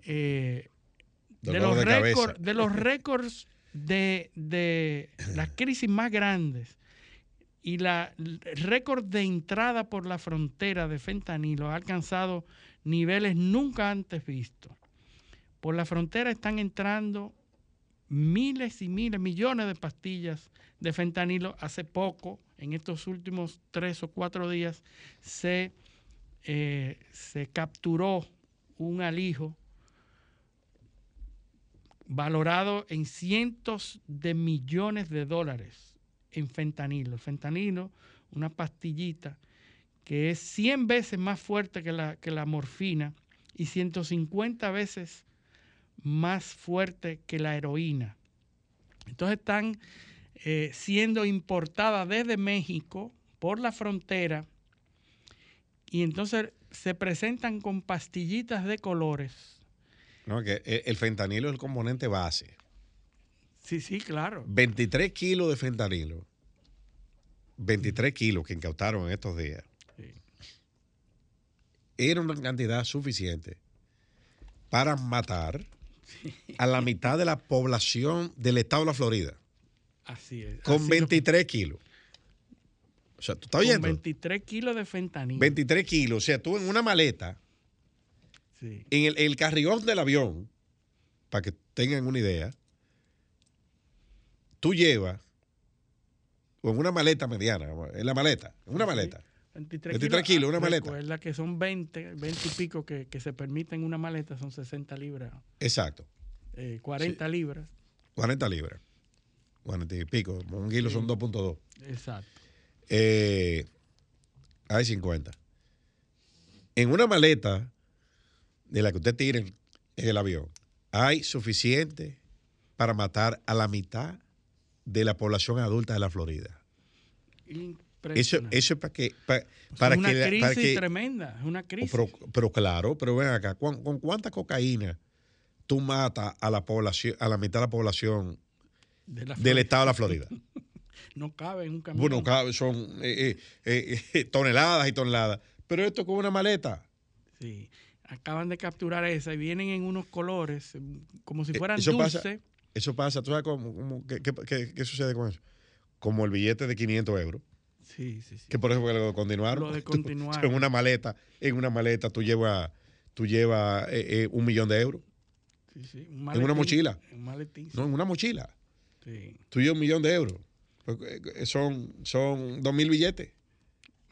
eh, de los récords de los récords de, de las crisis más grandes y la el récord de entrada por la frontera de fentanilo ha alcanzado niveles nunca antes vistos. Por la frontera están entrando miles y miles, millones de pastillas de fentanilo. Hace poco, en estos últimos tres o cuatro días, se, eh, se capturó un alijo valorado en cientos de millones de dólares en fentanilo. El fentanilo, una pastillita que es 100 veces más fuerte que la, que la morfina y 150 veces más fuerte que la heroína. Entonces están eh, siendo importadas desde México por la frontera y entonces se presentan con pastillitas de colores. No, que el, el fentanilo es el componente base. Sí, sí, claro. 23 kilos de fentanilo. 23 kilos que incautaron en estos días. Sí. Era una cantidad suficiente para matar a la mitad de la población del estado de la Florida. Así es. Con Así lo- 23 kilos. O sea, ¿tú estás con oyendo? 23 kilos de fentanilo. 23 kilos. O sea, tú en una maleta, Sí. en el, el carrión del avión, para que tengan una idea, tú llevas, o en una maleta mediana, en la maleta, en una maleta, 23, 23 kilos, una Ah, maleta. Recuerda que son 20, 20 y pico que, que se permiten en una maleta, son 60 libras, exacto, eh, 40 libras. 40 libras, 40 y pico, un kilo son 2.2. Exacto. Eh, hay 50. En una maleta de la que usted tire en el avión, hay suficiente para matar a la mitad de la población adulta de la Florida. Eso, eso es para que. para una que, crisis para que- tremenda, es una crisis. pero, pero claro, pero ven acá, ¿con, con cuánta cocaína tú matas a la población, a la mitad de la población de la del estado de la Florida? No cabe en un camión. Bueno, cada- son eh, eh, eh, toneladas y toneladas. Pero esto con una maleta. Sí. Acaban de capturar esa y vienen en unos colores como si fueran dulces. Eso pasa, ¿tú sabes cómo, cómo- qué, qué- qué- qué sucede con eso? Como el billete de 500 euros, Sí, sí, sí. que por ejemplo lo continuaron. Lo de Tú- continuar. En una maleta, en una maleta tú llevas tú llevas eh, eh, un millón de euros. Sí, sí. Un una mochila. Un maletín. sí. No, en una mochila. Sí. Tú llevas un millón de euros. Eh, Son, son dos mil billetes.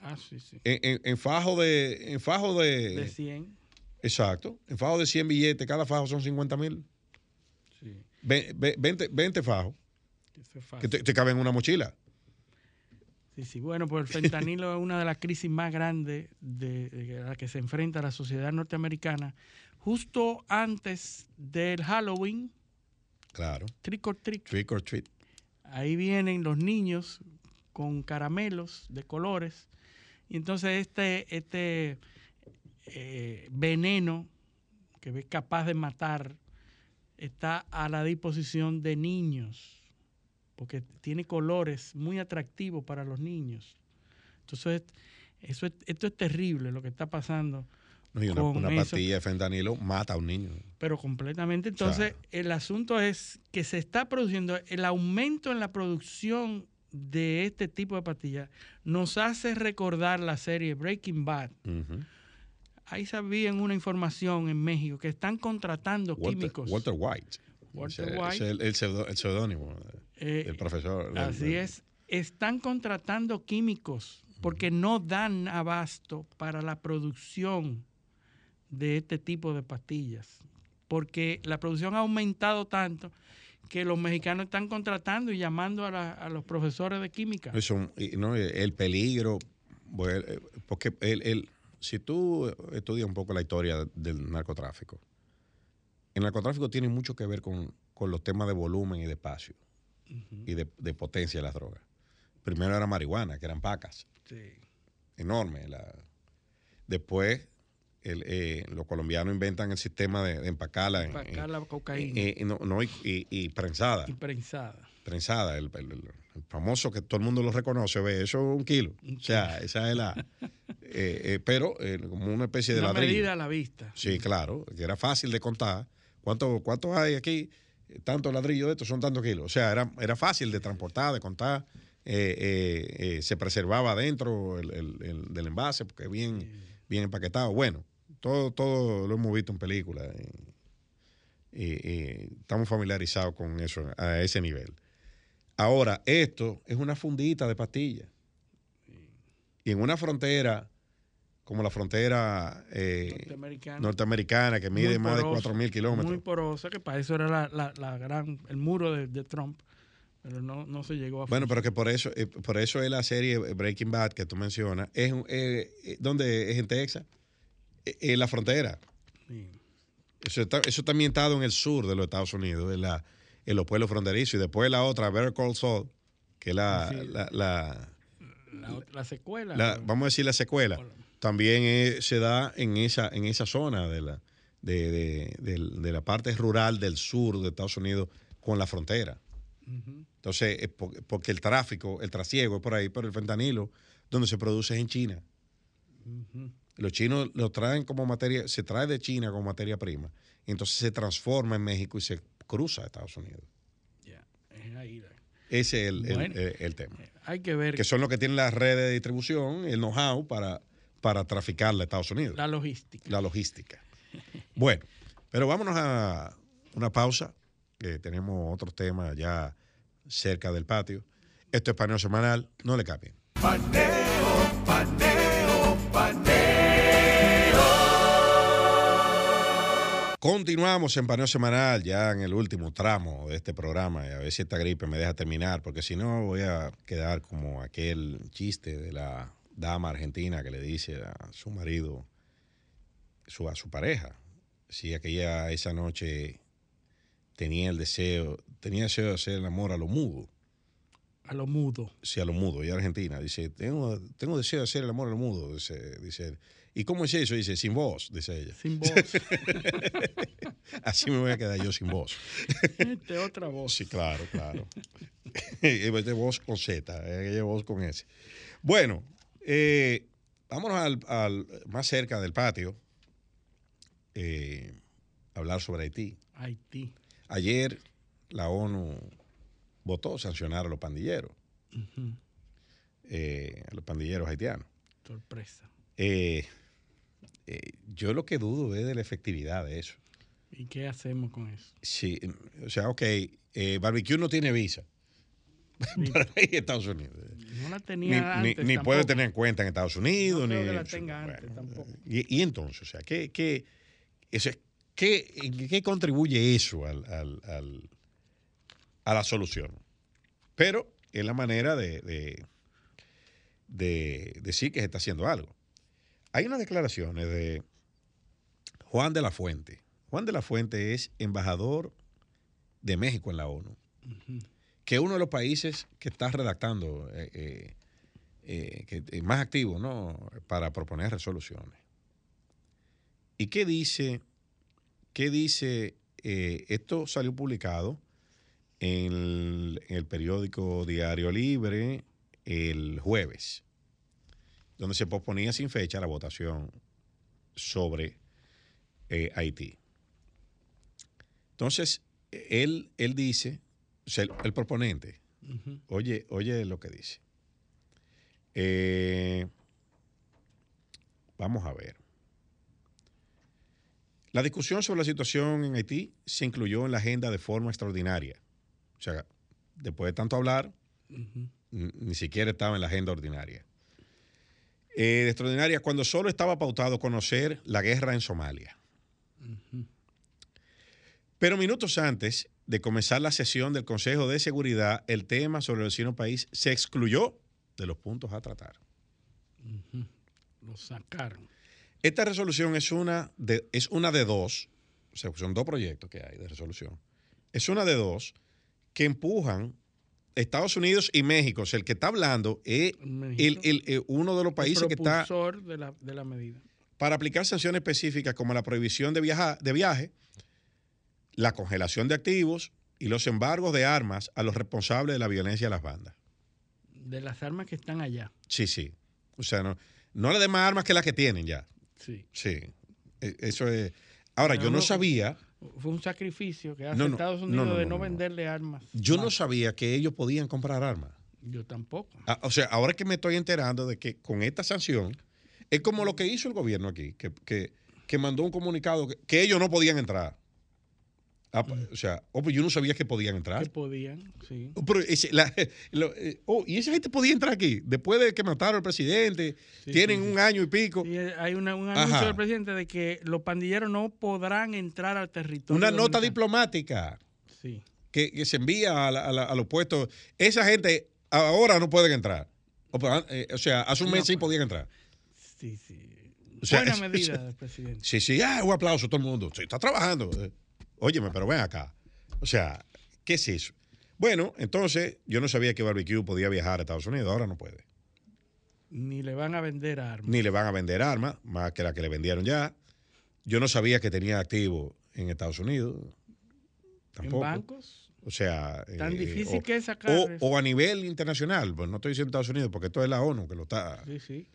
Ah, sí, sí. En, en- en fajo de. En fajo de. De 100. exacto. En fajo de 100 billetes, cada fajo son 50 mil. Ve- ve- 20, 20 fajos que te, te caben en una mochila. Sí, sí. Bueno, pues el fentanilo es una de las crisis más grandes de, de a la que se enfrenta la sociedad norteamericana. Justo antes del Halloween, Claro. trick or treat, Trick or treat. ahí vienen los niños con caramelos de colores. Y entonces este, este eh, veneno que es capaz de matar está a la disposición de niños, porque tiene colores muy atractivos para los niños. Entonces, eso es- esto es terrible lo que está pasando, No, y una, Con una pastilla de fentanilo mata a un niño. pero completamente. Entonces, el asunto es que se está produciendo, el aumento en la producción de este tipo de pastillas nos hace recordar la serie Breaking Bad. Ahí sabían una información en México que están contratando Walter, químicos. Walter White. Walter White. es el, el pseudo- el Eh, del profesor. Así del- es. Están contratando químicos porque no dan abasto para la producción de este tipo de pastillas. Porque la producción ha aumentado tanto que los mexicanos están contratando y llamando a, la- a los profesores de química. Eso, no, el peligro, bueno, eh, porque el, el- si tú estudias un poco la historia del narcotráfico, el narcotráfico tiene mucho que ver con, con los temas de volumen y de espacio y de, de potencia de las drogas. Primero era marihuana, que eran pacas, Sí. enormes. la- Después, el, eh, los colombianos inventan el sistema de, de empacarla, en- la cocaína eh, eh, no, no, y, y- y prensada. y prensada. Prensada, el, el- famoso que todo el mundo lo reconoce, ve, eso es un kilo. O sea, esa es la. eh, eh, pero eh, como una especie de Una ladrillo. medida a la vista. Sí, claro, que era fácil de contar. ¿Cuánto, cuánto hay aquí? Tantos ladrillos de estos son tantos kilos. O sea, era, era fácil de transportar, de contar. Se preservaba dentro el, el- el- del envase porque bien, bien empaquetado. Bueno, todo, todo lo hemos visto en películas. y, y estamos familiarizados con eso a ese nivel. Ahora, esto es una fundita de pastillas. Y en una frontera, como la frontera eh, Norteamericana. norteamericana, que mide Muy más de porosa, 4.000 Muy kilómetros. porosa, que para eso era la, la- la gran, el muro de, de Trump, pero no, no se llegó a Bueno, pero que por eso, eh, por eso es la serie Breaking Bad que tú mencionas. Es, eh, eh, ¿Dónde es en Texas? En la frontera. Sí. Eso está, eso está ambientado en el sur de los Estados Unidos, en, la, en los pueblos fronterizos. Y después la otra, Better Call Saul, que es la, Sí. la- la- La, ot- la secuela. la- vamos a decir la secuela, también es- se da en esa, en esa zona de la, de, de- de la parte rural del sur de Estados Unidos con la frontera. Entonces, es po- porque el tráfico, el trasiego es por ahí, pero el fentanilo, donde se produce es en China. Los chinos lo traen como materia, se trae de China como materia prima, entonces se transforma en México y se cruza a Estados Unidos. Ya, es ahí la- Ese es el, el- Bueno. el- el tema. Hay que ver Que son los que tienen las redes de distribución, el know-how para, para traficarla a Estados Unidos. la logística. la logística. Bueno, pero vámonos a una pausa, que tenemos otros temas ya cerca del patio. Esto es paneo semanal, no le cambien. Paneo, paneo, paneo. Continuamos en paneo semanal, ya en el último tramo de este programa, y a ver si esta gripe me deja terminar, porque si no voy a quedar como aquel chiste de la dama argentina que le dice a su marido, su, a su pareja, si aquella esa noche tenía el deseo, tenía deseo de hacer el amor a lo mudo, A lo mudo. sí, a lo mudo, y Argentina, dice, tengo, tengo deseo de hacer el amor a lo mudo, dice, dice él. ¿Y cómo es eso? Dice, sin voz, dice ella. Sin voz. Así me voy a quedar yo sin voz. este, otra voz. Sí, claro, claro. De voz con Z, aquella voz con S. Bueno, eh, vámonos al, al- más cerca del patio, eh, hablar sobre Haití. Haití. Ayer la ONU votó sancionar a los pandilleros, eh, a los pandilleros haitianos. Sorpresa. Eh, eh, yo lo que dudo es de la efectividad de eso. ¿Y qué hacemos con eso? Sí, o sea, ok, eh, barbecue no tiene visa para ir a Estados Unidos. No la tenía ni- antes ni puede tener en cuenta en Estados Unidos. No creo ni, que la tenga antes tampoco. Y, y entonces, o sea, ¿qué, qué, eso es- qué, ¿qué contribuye eso al, al- al- a la solución. Pero es la manera de, de, de decir que se está haciendo algo. Hay unas declaraciones de Juan de la Fuente. Juan de la Fuente es embajador de México en la ONU, que es uno de los países que está redactando, eh, eh, eh, más activo ¿no? para proponer resoluciones. ¿Y qué dice? ¿Qué dice? esto salió publicado en el periódico Diario Libre el jueves, donde se posponía sin fecha la votación sobre eh, Haití. Entonces, él, él dice, o sea, el, el proponente, oye, oye lo que dice. Eh, vamos a ver. La discusión sobre la situación en Haití se incluyó en la agenda de forma extraordinaria. O sea, después de tanto hablar, ni siquiera estaba en la agenda ordinaria. Eh, de extraordinaria cuando solo estaba pautado conocer la guerra en Somalia. Pero minutos antes de comenzar la sesión del Consejo de Seguridad, el tema sobre el vecino país se excluyó de los puntos a tratar. Lo sacaron. Esta resolución es una de, es una de dos, o sea, son dos proyectos que hay de resolución. Es una de dos que empujan Estados Unidos y México. O sea, el que está hablando es México. el- el- eh, uno de los países que está de la, de la medida. para aplicar sanciones específicas como la prohibición de, viaja- de viaje, la congelación de activos y los embargos de armas a los responsables de la violencia de las bandas. De las armas que están allá. Sí, sí. O sea, no, no le den más armas que las que tienen ya. Sí. Sí. E- Eso es. Ahora, Pero yo no no- sabía. Fue un sacrificio que hace No, no, Estados Unidos no, de no, venderle armas. Yo no sabía que ellos podían comprar armas. Yo tampoco. Ah, O sea, ahora que me estoy enterando de que con esta sanción, es como lo que hizo el gobierno aquí, que, que- que mandó un comunicado que, que ellos no podían entrar. Ah, pa- O sea, oh, pues yo no sabía que podían entrar. Que podían, sí. Oh, pero ese- la- lo- eh, oh, y esa gente podía entrar aquí después de que mataron al presidente, Sí, tienen sí, sí. un año y pico. Y eh, hay una- un Ajá. anuncio del presidente de que los pandilleros no podrán entrar al territorio. Una nota diplomática Sí. que, que se envía a, la- a la- a los puestos. Esa gente ahora no pueden entrar. O, pues, eh, o sea, hace un No, mes sí pues. podían entrar. Sí, sí. O sea, Buena medida presidente. Sí, sí, ah, un aplauso a todo el mundo. Sí, está trabajando. Óyeme, pero ven acá. O sea, ¿qué es eso? Bueno, entonces yo no sabía que Barbecue podía viajar a Estados Unidos, ahora no puede. Ni le van a vender armas. Ni le van a vender armas, más que la que le vendieron ya. Yo no sabía que tenía activo en Estados Unidos. en Tampoco. bancos. O sea. Tan eh, difícil o- que es sacar. O, a nivel internacional, pues no estoy diciendo Estados Unidos, porque esto es la ONU que lo está. Sí, sí.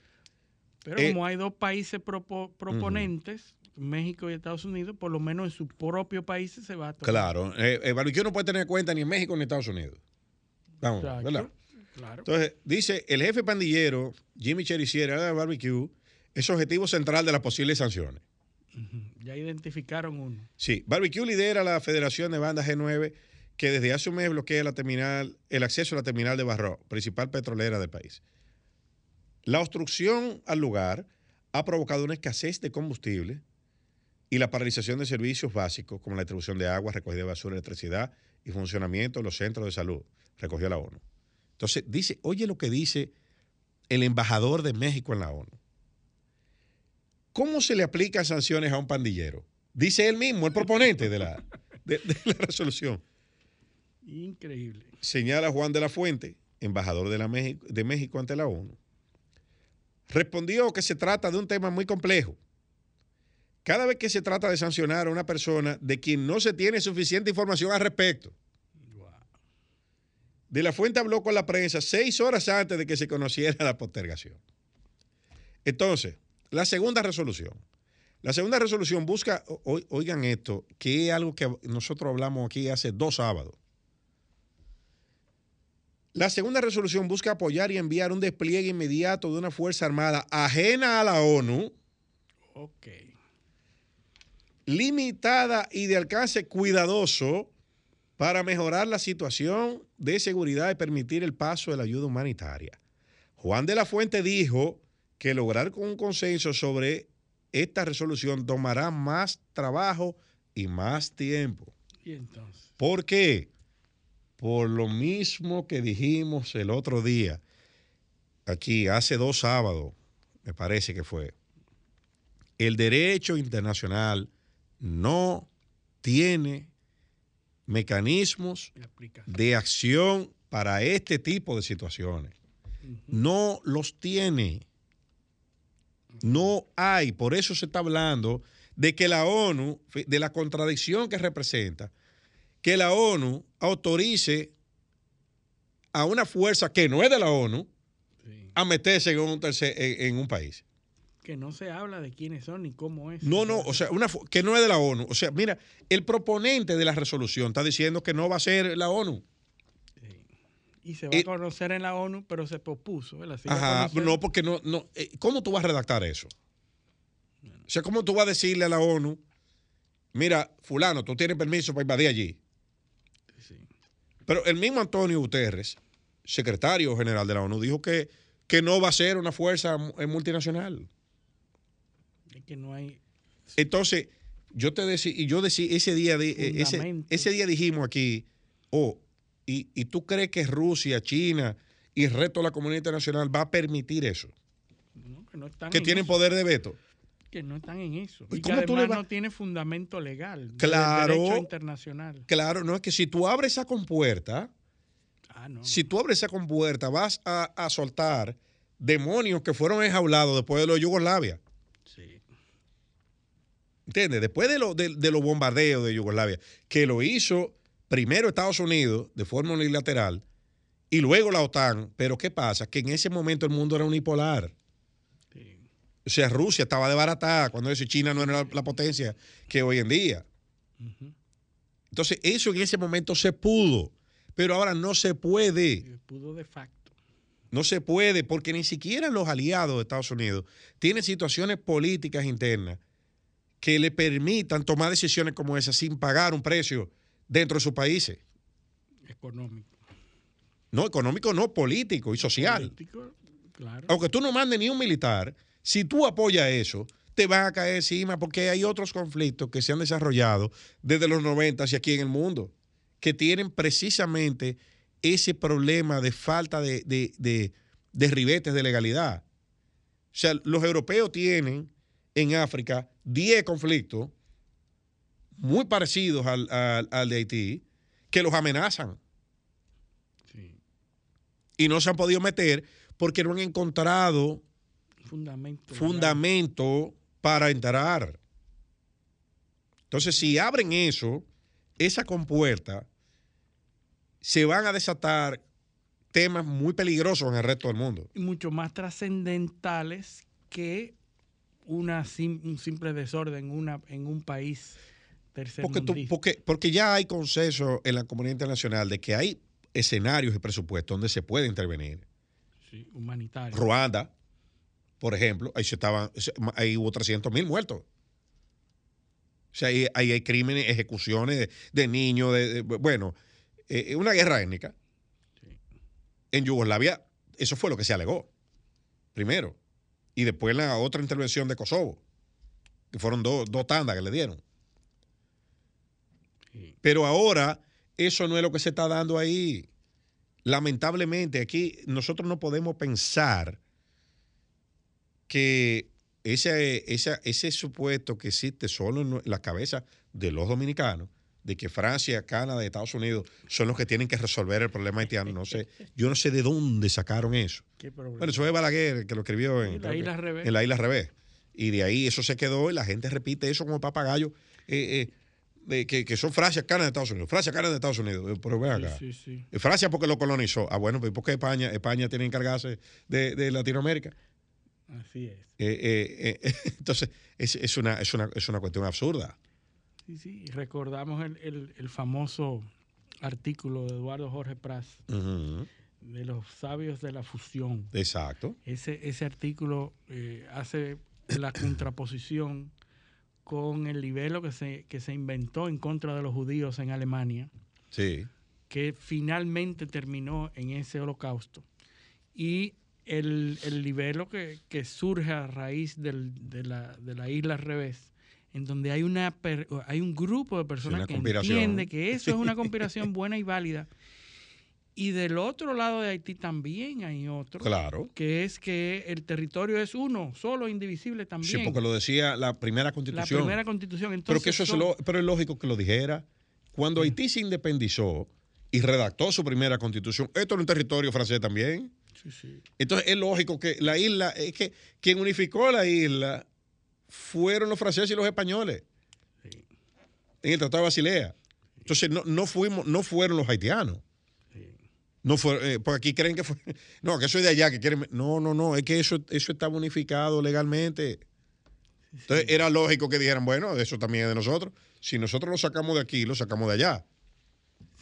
Pero Eh, como hay dos países propo- proponentes, México y Estados Unidos, por lo menos en su propio país se va a tomar. Claro, eh, el barbecue no puede tener cuenta ni en México ni en Estados Unidos. Vamos, Exacto. ¿verdad? Claro. Entonces, dice el jefe pandillero, Jimmy Chericiera de Barbecue, es objetivo central de las posibles sanciones. Ya identificaron uno. Sí, Barbecue lidera la Federación de Bandas G9, que desde hace un mes bloquea la terminal, el acceso a la terminal de Barro, principal petrolera del país. La obstrucción al lugar ha provocado una escasez de combustible y la paralización de servicios básicos como la distribución de agua, recogida de basura, electricidad y funcionamiento de los centros de salud, recogió la ONU. Entonces, dice, oye lo que dice el embajador de México en la ONU. ¿Cómo se le aplican sanciones a un pandillero? Dice él mismo, el proponente de la, de- de la resolución. Increíble. Señala Juan de la Fuente, embajador de, la México, de México ante la ONU. Respondió que se trata de un tema muy complejo. Cada vez que se trata de sancionar a una persona de quien no se tiene suficiente información al respecto. De la Fuente habló con la prensa seis horas antes de que se conociera la postergación. Entonces, la segunda resolución. La segunda resolución busca, oigan esto, que es algo que nosotros hablamos aquí hace dos sábados. La segunda resolución busca apoyar y enviar un despliegue inmediato de una fuerza armada ajena a la ONU, Ok. Limitada y de alcance cuidadoso para mejorar la situación de seguridad y permitir el paso de la ayuda humanitaria. Juan de la Fuente dijo que lograr un consenso sobre esta resolución tomará más trabajo y más tiempo. Y entonces. ¿Por qué? por lo mismo que dijimos el otro día, aquí hace dos sábados, me parece que fue, el derecho internacional no tiene mecanismos de acción para este tipo de situaciones. No los tiene. No hay. Por eso se está hablando de que la ONU, de la contradicción que representa, que la ONU autorice a una fuerza que no es de la ONU a meterse en un, en un país que no se habla de quiénes son ni cómo es. No, no, o sea, una, que no es de la ONU. O sea, mira, el proponente de la resolución está diciendo que no va a ser la ONU. Y se va a eh, conocer en la ONU, pero se propuso. ajá, no, porque no, no. Eh, ¿Cómo tú vas a redactar eso? O sea, ¿cómo tú vas a decirle a la ONU, mira, fulano, tú tienes permiso para invadir allí? Sí. Pero el mismo Antonio Guterres, secretario general de la ONU, dijo que, que no va a ser una fuerza multinacional que no hay. Entonces, yo te decía, y yo decía, ese día, eh, ese, día dijimos aquí, oh, y, tú crees que Rusia, China y el resto de la comunidad internacional va a permitir eso? que no están que tienen poder de veto. Que no están en eso. Y, que además no tiene fundamento legal. Claro. Derecho internacional. Claro, no es que si tú abres esa compuerta, ah, si tú abres esa compuerta, vas a, a soltar demonios que fueron enjaulados después de los Yugoslavia. ¿Entiendes? Después de, lo, de, los bombardeos de Yugoslavia, que lo hizo primero Estados Unidos de forma unilateral y luego la OTAN. Pero ¿qué pasa? Que en ese momento el mundo era unipolar. O sea, Rusia estaba de barata cuando eso China no era la, potencia que hoy en día. Entonces, eso en ese momento se pudo, pero ahora no se puede. Se pudo de facto. No se puede porque ni siquiera los aliados de Estados Unidos tienen situaciones políticas internas que le permitan tomar decisiones como esas sin pagar un precio dentro de sus países. Económico. No, económico no, político y social. Político, claro. Aunque tú no mandes ni un militar, si tú apoyas eso, te van a caer encima porque hay otros conflictos que se han desarrollado desde los 90 hacia aquí en el mundo, que tienen precisamente ese problema de falta de, de, de ribetes de legalidad. O sea, los europeos tienen en África 10 conflictos muy parecidos al, de Haití que los amenazan. Y no se han podido meter porque no han encontrado fundamento, fundamento para entrar. Entonces, si abren eso, esa compuerta, se van a desatar temas muy peligrosos en el resto del mundo. Y mucho más trascendentales que una un simple desorden una, en un país tercer porque, porque, porque ya hay consenso en la comunidad internacional de que hay escenarios y presupuestos donde se puede intervenir. Sí, humanitario. Ruanda, por ejemplo, ahí, se estaban, ahí hubo 300 mil muertos. O sea, ahí, hay crímenes, ejecuciones de, niños, de, bueno, eh, una guerra étnica. En Yugoslavia, eso fue lo que se alegó. Primero y después la otra intervención de Kosovo, que fueron dos, tandas que le dieron. Pero ahora eso no es lo que se está dando ahí. Lamentablemente aquí nosotros no podemos pensar que ese, ese, ese supuesto que existe solo en la cabeza de los dominicanos, de que Francia, Canadá y Estados Unidos son los que tienen que resolver el problema haitiano. No sé, yo no sé de dónde sacaron eso. Bueno, eso es Balaguer que lo escribió en, la isla revés. en la isla revés. Y de ahí eso se quedó y la gente repite eso como papagayo. Eh, eh, que, son Francia, Canadá, Estados Unidos. Francia, Canadá, de Estados Unidos. Eh, pero ven acá. Francia porque lo colonizó. Ah, bueno, pues ¿por qué España, España tiene que encargarse de, Latinoamérica? Así es. entonces, es, una, es, una, es una cuestión absurda. Sí, sí, recordamos el, el, famoso artículo de Eduardo Jorge Pras de los sabios de la fusión. Exacto. Ese, ese artículo eh, hace la contraposición con el libelo que se, que se inventó en contra de los judíos en Alemania. Sí. Que finalmente terminó en ese holocausto. Y el, el libelo que, que surge a raíz del, de, la, de la isla al revés en donde hay, una hay un grupo de personas que entiende que eso es una conspiración buena y válida Y del otro lado de Haití también hay otro. Claro. Que es que el territorio es uno, solo, indivisible también. Sí, porque lo decía la primera constitución. La primera constitución. pero Entonces, que eso son- es, lo- pero es lógico que lo dijera. Cuando Haití se independizó y redactó su primera constitución, esto era un territorio francés también. Sí, sí. Entonces es lógico que la isla, es que quien unificó la isla fueron los franceses y los españoles en el Tratado de Basilea. Entonces no, no fuimos, no fueron los haitianos. No fue, eh, porque aquí creen que fue. No, que eso es de allá, que quieren. No, no, no, es que eso, eso está bonificado legalmente. Entonces era lógico que dijeran, bueno, eso también es de nosotros. Si nosotros lo sacamos de aquí, lo sacamos de allá.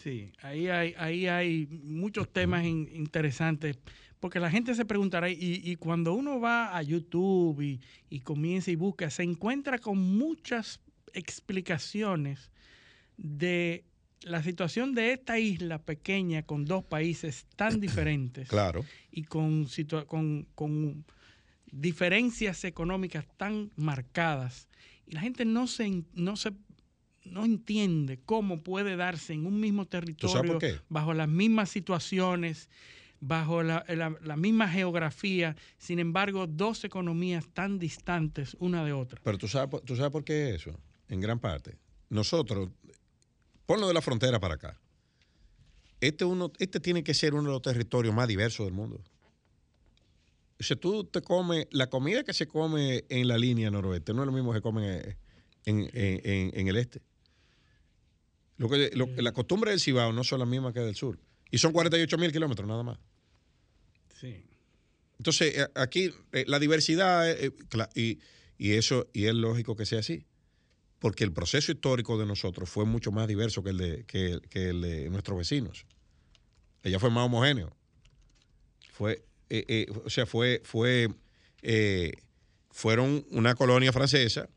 Sí, ahí hay, ahí hay muchos temas in- interesantes, porque la gente se preguntará, y, y cuando uno va a YouTube y, y comienza y busca, se encuentra con muchas explicaciones de la situación de esta isla pequeña con dos países tan diferentes Claro. y con, situa- con, con diferencias económicas tan marcadas. Y la gente no se, no se no entiende cómo puede darse en un mismo territorio, bajo las mismas situaciones, bajo la, la- la misma geografía, sin embargo, dos economías tan distantes una de otra. Pero tú sabes, por- tú sabes por qué es eso, en gran parte. Nosotros, ponlo de la frontera para acá. Este, uno, este tiene que ser uno de los territorios más diversos del mundo. O sea, tú te comes, la comida que se come en la línea noroeste no es lo mismo que se come en, en- en- en- en el este. Lo que, lo- la costumbre del Cibao no son las mismas que del sur. Y son 48 mil kilómetros nada más. Sí. Entonces, eh, aquí eh, la diversidad, eh, y, y eso, y es lógico que sea así, porque el proceso histórico de nosotros fue mucho más diverso que el de, que, que el de nuestros vecinos. Ella fue más homogéneo. Fue, eh, o sea, fue, fue, fueron una colonia francesa,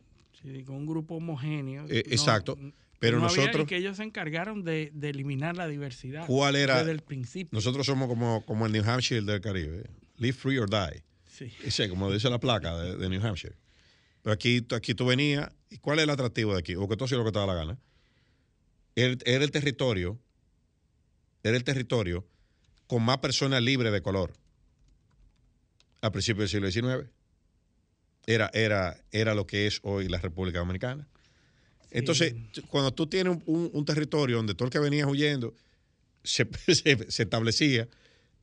Sí, con un grupo homogéneo. Exacto, pero no había- nosotros- y que ellos se encargaron de, de eliminar la diversidad. ¿Cuál era? Desde el principio. nosotros somos como, como el New Hampshire del Caribe, live free or die. Sí. Ese, como dice la placa de, de New Hampshire. Pero aquí, aquí tú venías, ¿y cuál es el atractivo de aquí? O que tú hacías lo que te da la gana. Era, era el territorio, era el territorio con más personas libres de color a principios del siglo XIX. Era, era, era lo que es hoy la República Dominicana. Entonces, cuando tú tienes un, territorio donde todo el que venía huyendo se, se- se establecía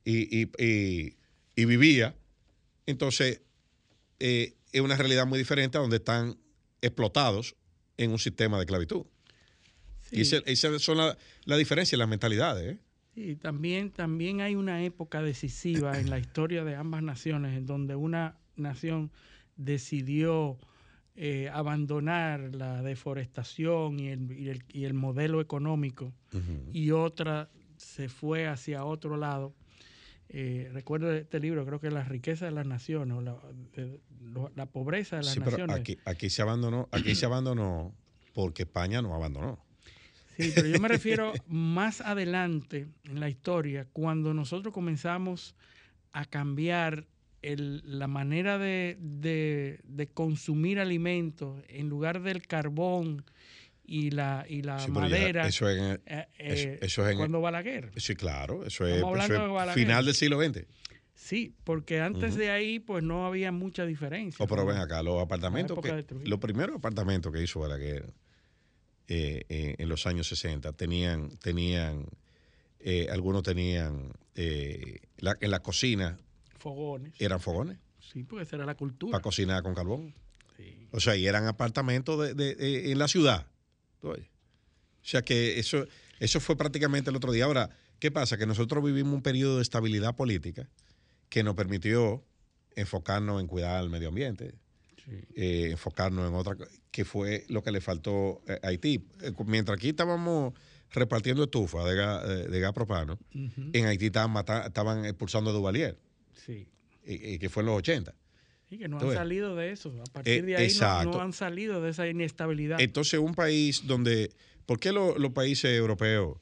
y, y- y- y vivía, entonces eh, es una realidad muy diferente a donde están explotados en un sistema de esclavitud. Sí. Y esa, esa son la, la diferencia en las mentalidades. ¿eh? Sí, también, también hay una época decisiva en la historia de ambas naciones en donde una nación decidió eh, abandonar la deforestación y el, y el- y el modelo económico y otra se fue hacia otro lado. Eh, recuerdo este libro, creo que La riqueza de las naciones, o la, de- lo- la pobreza de las Sí, pero naciones. aquí, aquí se abandonó, aquí se abandonó porque España no abandonó. Sí, pero yo me refiero más adelante en la historia, cuando nosotros comenzamos a cambiar el- la manera de, de- de consumir alimentos en lugar del carbón y la, y la Sí, pero ya madera. eso es en eh, eh, eso es en- cuando Balaguer. Sí, claro, eso es, eso de final del siglo XX. Sí, porque antes de ahí pues no había mucha diferencia. Oh, pero ven acá, los apartamentos, que, los primeros apartamentos que hizo Balaguer eh, eh, en los años 60 tenían, tenían eh, algunos tenían, la- en la cocina Fogones. eran fogones Sí, porque esa era la cultura. para cocinar con carbón. Sí. O sea, y eran apartamentos de, de- de- en la ciudad. O sea que eso, eso fue prácticamente el otro día. Ahora, ¿qué pasa? Que nosotros vivimos un periodo de estabilidad política que nos permitió enfocarnos en cuidar el medio ambiente, Sí. eh, enfocarnos en otra, que fue lo que le faltó a Haití. Eh, Mientras aquí estábamos repartiendo estufa de gas, eh, de gas propano, en Haití estaban, mata- estaban expulsando a Duvalier, Sí. y, y que fue en los 80. Y que no han salido de eso. A partir Eh, de ahí no- han salido de esa inestabilidad. Entonces, un país donde, ¿por qué lo- los países europeos,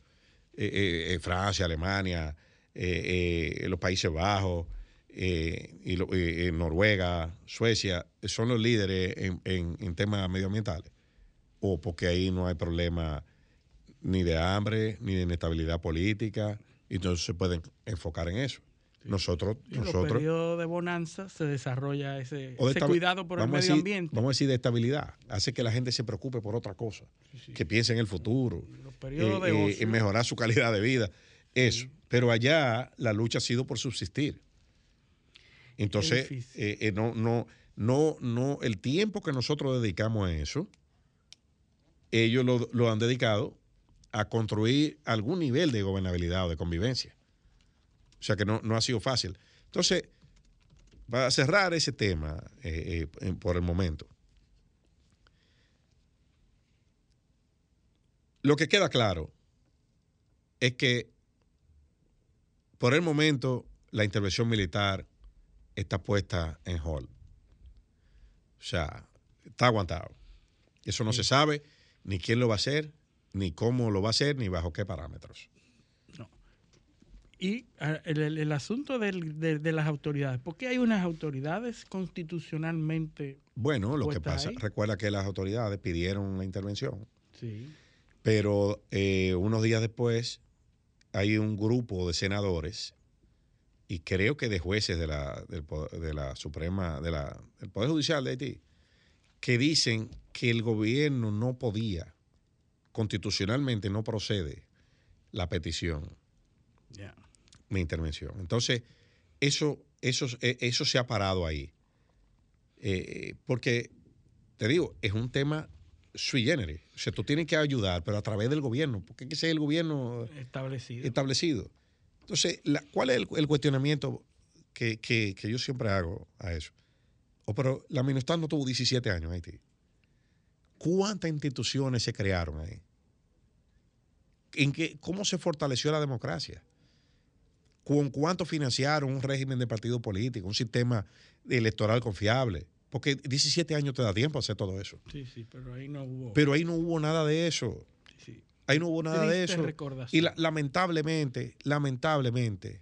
eh, eh, eh, Francia, Alemania, los Países Bajos, y lo- Noruega, Suecia, son los líderes en, en- en temas medioambientales? ¿O porque ahí no hay problema ni de hambre, ni de inestabilidad política, Y entonces se pueden enfocar en eso. Nosotros, En los nosotros. periodos de bonanza se desarrolla ese, o de ese cuidado por el medio decir- ambiente. Vamos a decir de estabilidad. Hace que la gente se preocupe por otra cosa. Que piense en el futuro. Los periodos de eh, eh, en mejorar su calidad de vida. Eso. Pero allá la lucha ha sido por subsistir. Entonces, eh, eh, no, no, no, no, el tiempo que nosotros dedicamos a eso, ellos lo, lo han dedicado a construir algún nivel de gobernabilidad o de convivencia. O sea que no, no ha sido fácil. Entonces, para cerrar ese tema eh, eh, por el momento, lo que queda claro es que por el momento la intervención militar está puesta en hold. O sea, está aguantado. Eso no se sabe ni quién lo va a hacer, ni cómo lo va a hacer, ni bajo qué parámetros. Y ah, el, el- el asunto del- de, de las autoridades, ¿por qué hay unas autoridades constitucionalmente? Bueno, lo que pasa, ahí. recuerda que las autoridades pidieron la intervención, Sí. pero eh, unos días después hay un grupo de senadores y creo que de jueces de la, del po- de la Suprema, de la, del Poder Judicial de Haití, que dicen que el gobierno no podía, constitucionalmente no procede la petición Ya. Mi intervención. Entonces, eso, eso, eh, eso se ha parado ahí. Eh, porque, te digo, es un tema sui generis. O sea, tú tienes que ayudar, pero a través del gobierno, porque ese es el gobierno Establecido. establecido. Entonces, la- ¿cuál es el, el cuestionamiento que, que- que yo siempre hago a eso? Oh, pero la Minustah no tuvo 17 años en Haití. ¿Cuántas instituciones se crearon ahí? ¿En qué, ¿Cómo se fortaleció la democracia? ¿Con cuánto financiaron un régimen de partido político, un sistema electoral confiable? Porque 17 años te da tiempo a hacer todo eso. Sí, sí, pero ahí no hubo. Pero ahí no hubo nada de eso. sí. Ahí no hubo nada de eso. Y la- lamentablemente, lamentablemente,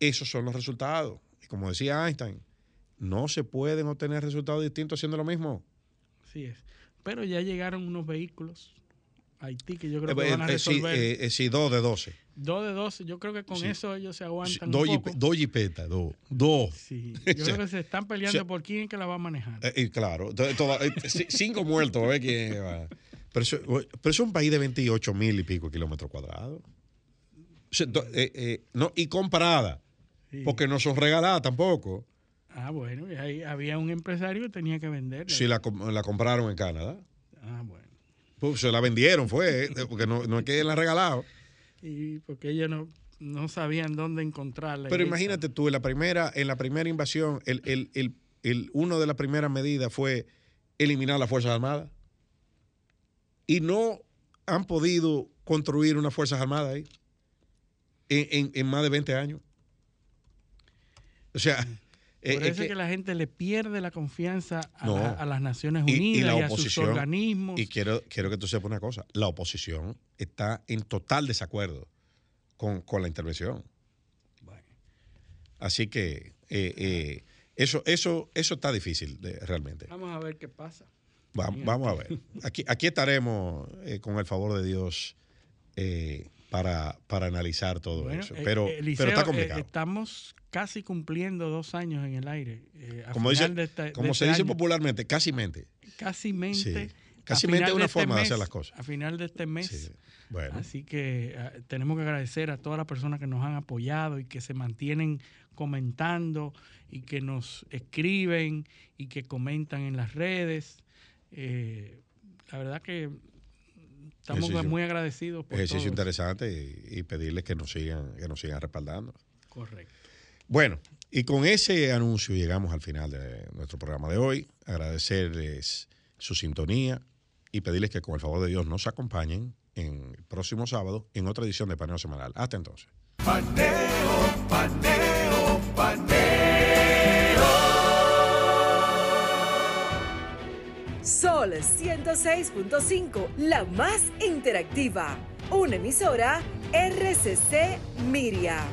esos son los resultados. Y como decía Einstein, no se pueden obtener resultados distintos haciendo lo mismo. Así es. Pero ya llegaron unos vehículos Haití que yo creo Eh, que van a eh, sí, resolver. eh, eh, sí, dos de 12. dos de dos, yo creo que con Sí. eso ellos se Sí, aguantan dos, un poco. dos jipetas, dos. Dos. Sí, yo creo que se están peleando por quién es que la va a manejar. Eh, y claro, toda- eh, cinco muertos, a ver quién va. Pero eso, pero eso es un país de 28 mil y pico kilómetros cuadrados. O sea, do- eh, eh, no, y comparada, Sí. porque no son regaladas tampoco. Ah, bueno, y ahí había un empresario que tenía que vender. Si la, la compraron en Canadá. Ah, bueno. Pues se la vendieron, fue, eh, porque no, no es que la regalado. Y porque ellos no, no sabían dónde encontrarla. Pero imagínate tú, en la primera, en la primera invasión, el, el, el, el- uno de las primeras medidas fue eliminar las Fuerzas Armadas. Y no han podido construir unas Fuerzas Armadas ahí en, en- en más de 20 años. O sea, Por es eso es que- que la gente le pierde la confianza a, No. la- a las Naciones Y- y Unidas y, a sus organismos. Y quiero, quiero que tú sepas una cosa, la oposición está en total desacuerdo con, con la intervención. Así que eh, eh, eso, eso, eso está difícil de- realmente. Vamos a ver qué pasa. Va- vamos a ver. Aquí, aquí estaremos eh, con el favor de Dios eh, para, para analizar todo Bueno, eso. eh, Pero, eh, pero está eh, complicado. estamos casi cumpliendo dos años en el aire. eh, como dice, de esta- de como este se dice año. popularmente, casi mente. Casi mente. Sí. Casi mente es una forma de hacer las cosas. A final de este mes. Sí. Bueno, Así que ah, tenemos que agradecer a todas las personas que nos han apoyado y que se mantienen comentando y que nos escriben y que comentan en las redes. Eh, la verdad que estamos muy agradecidos por ejercicio todo. interesante y, y pedirles que nos sigan, que nos sigan respaldando. Correcto. Bueno, y con ese anuncio llegamos al final de nuestro programa de hoy. Agradecerles su sintonía y pedirles que con el favor de Dios nos acompañen en el próximo sábado en otra edición de Paneo Semanal. Hasta entonces. Paneo, paneo, paneo. Sol 106.5, la más interactiva. Una emisora RCC Miria.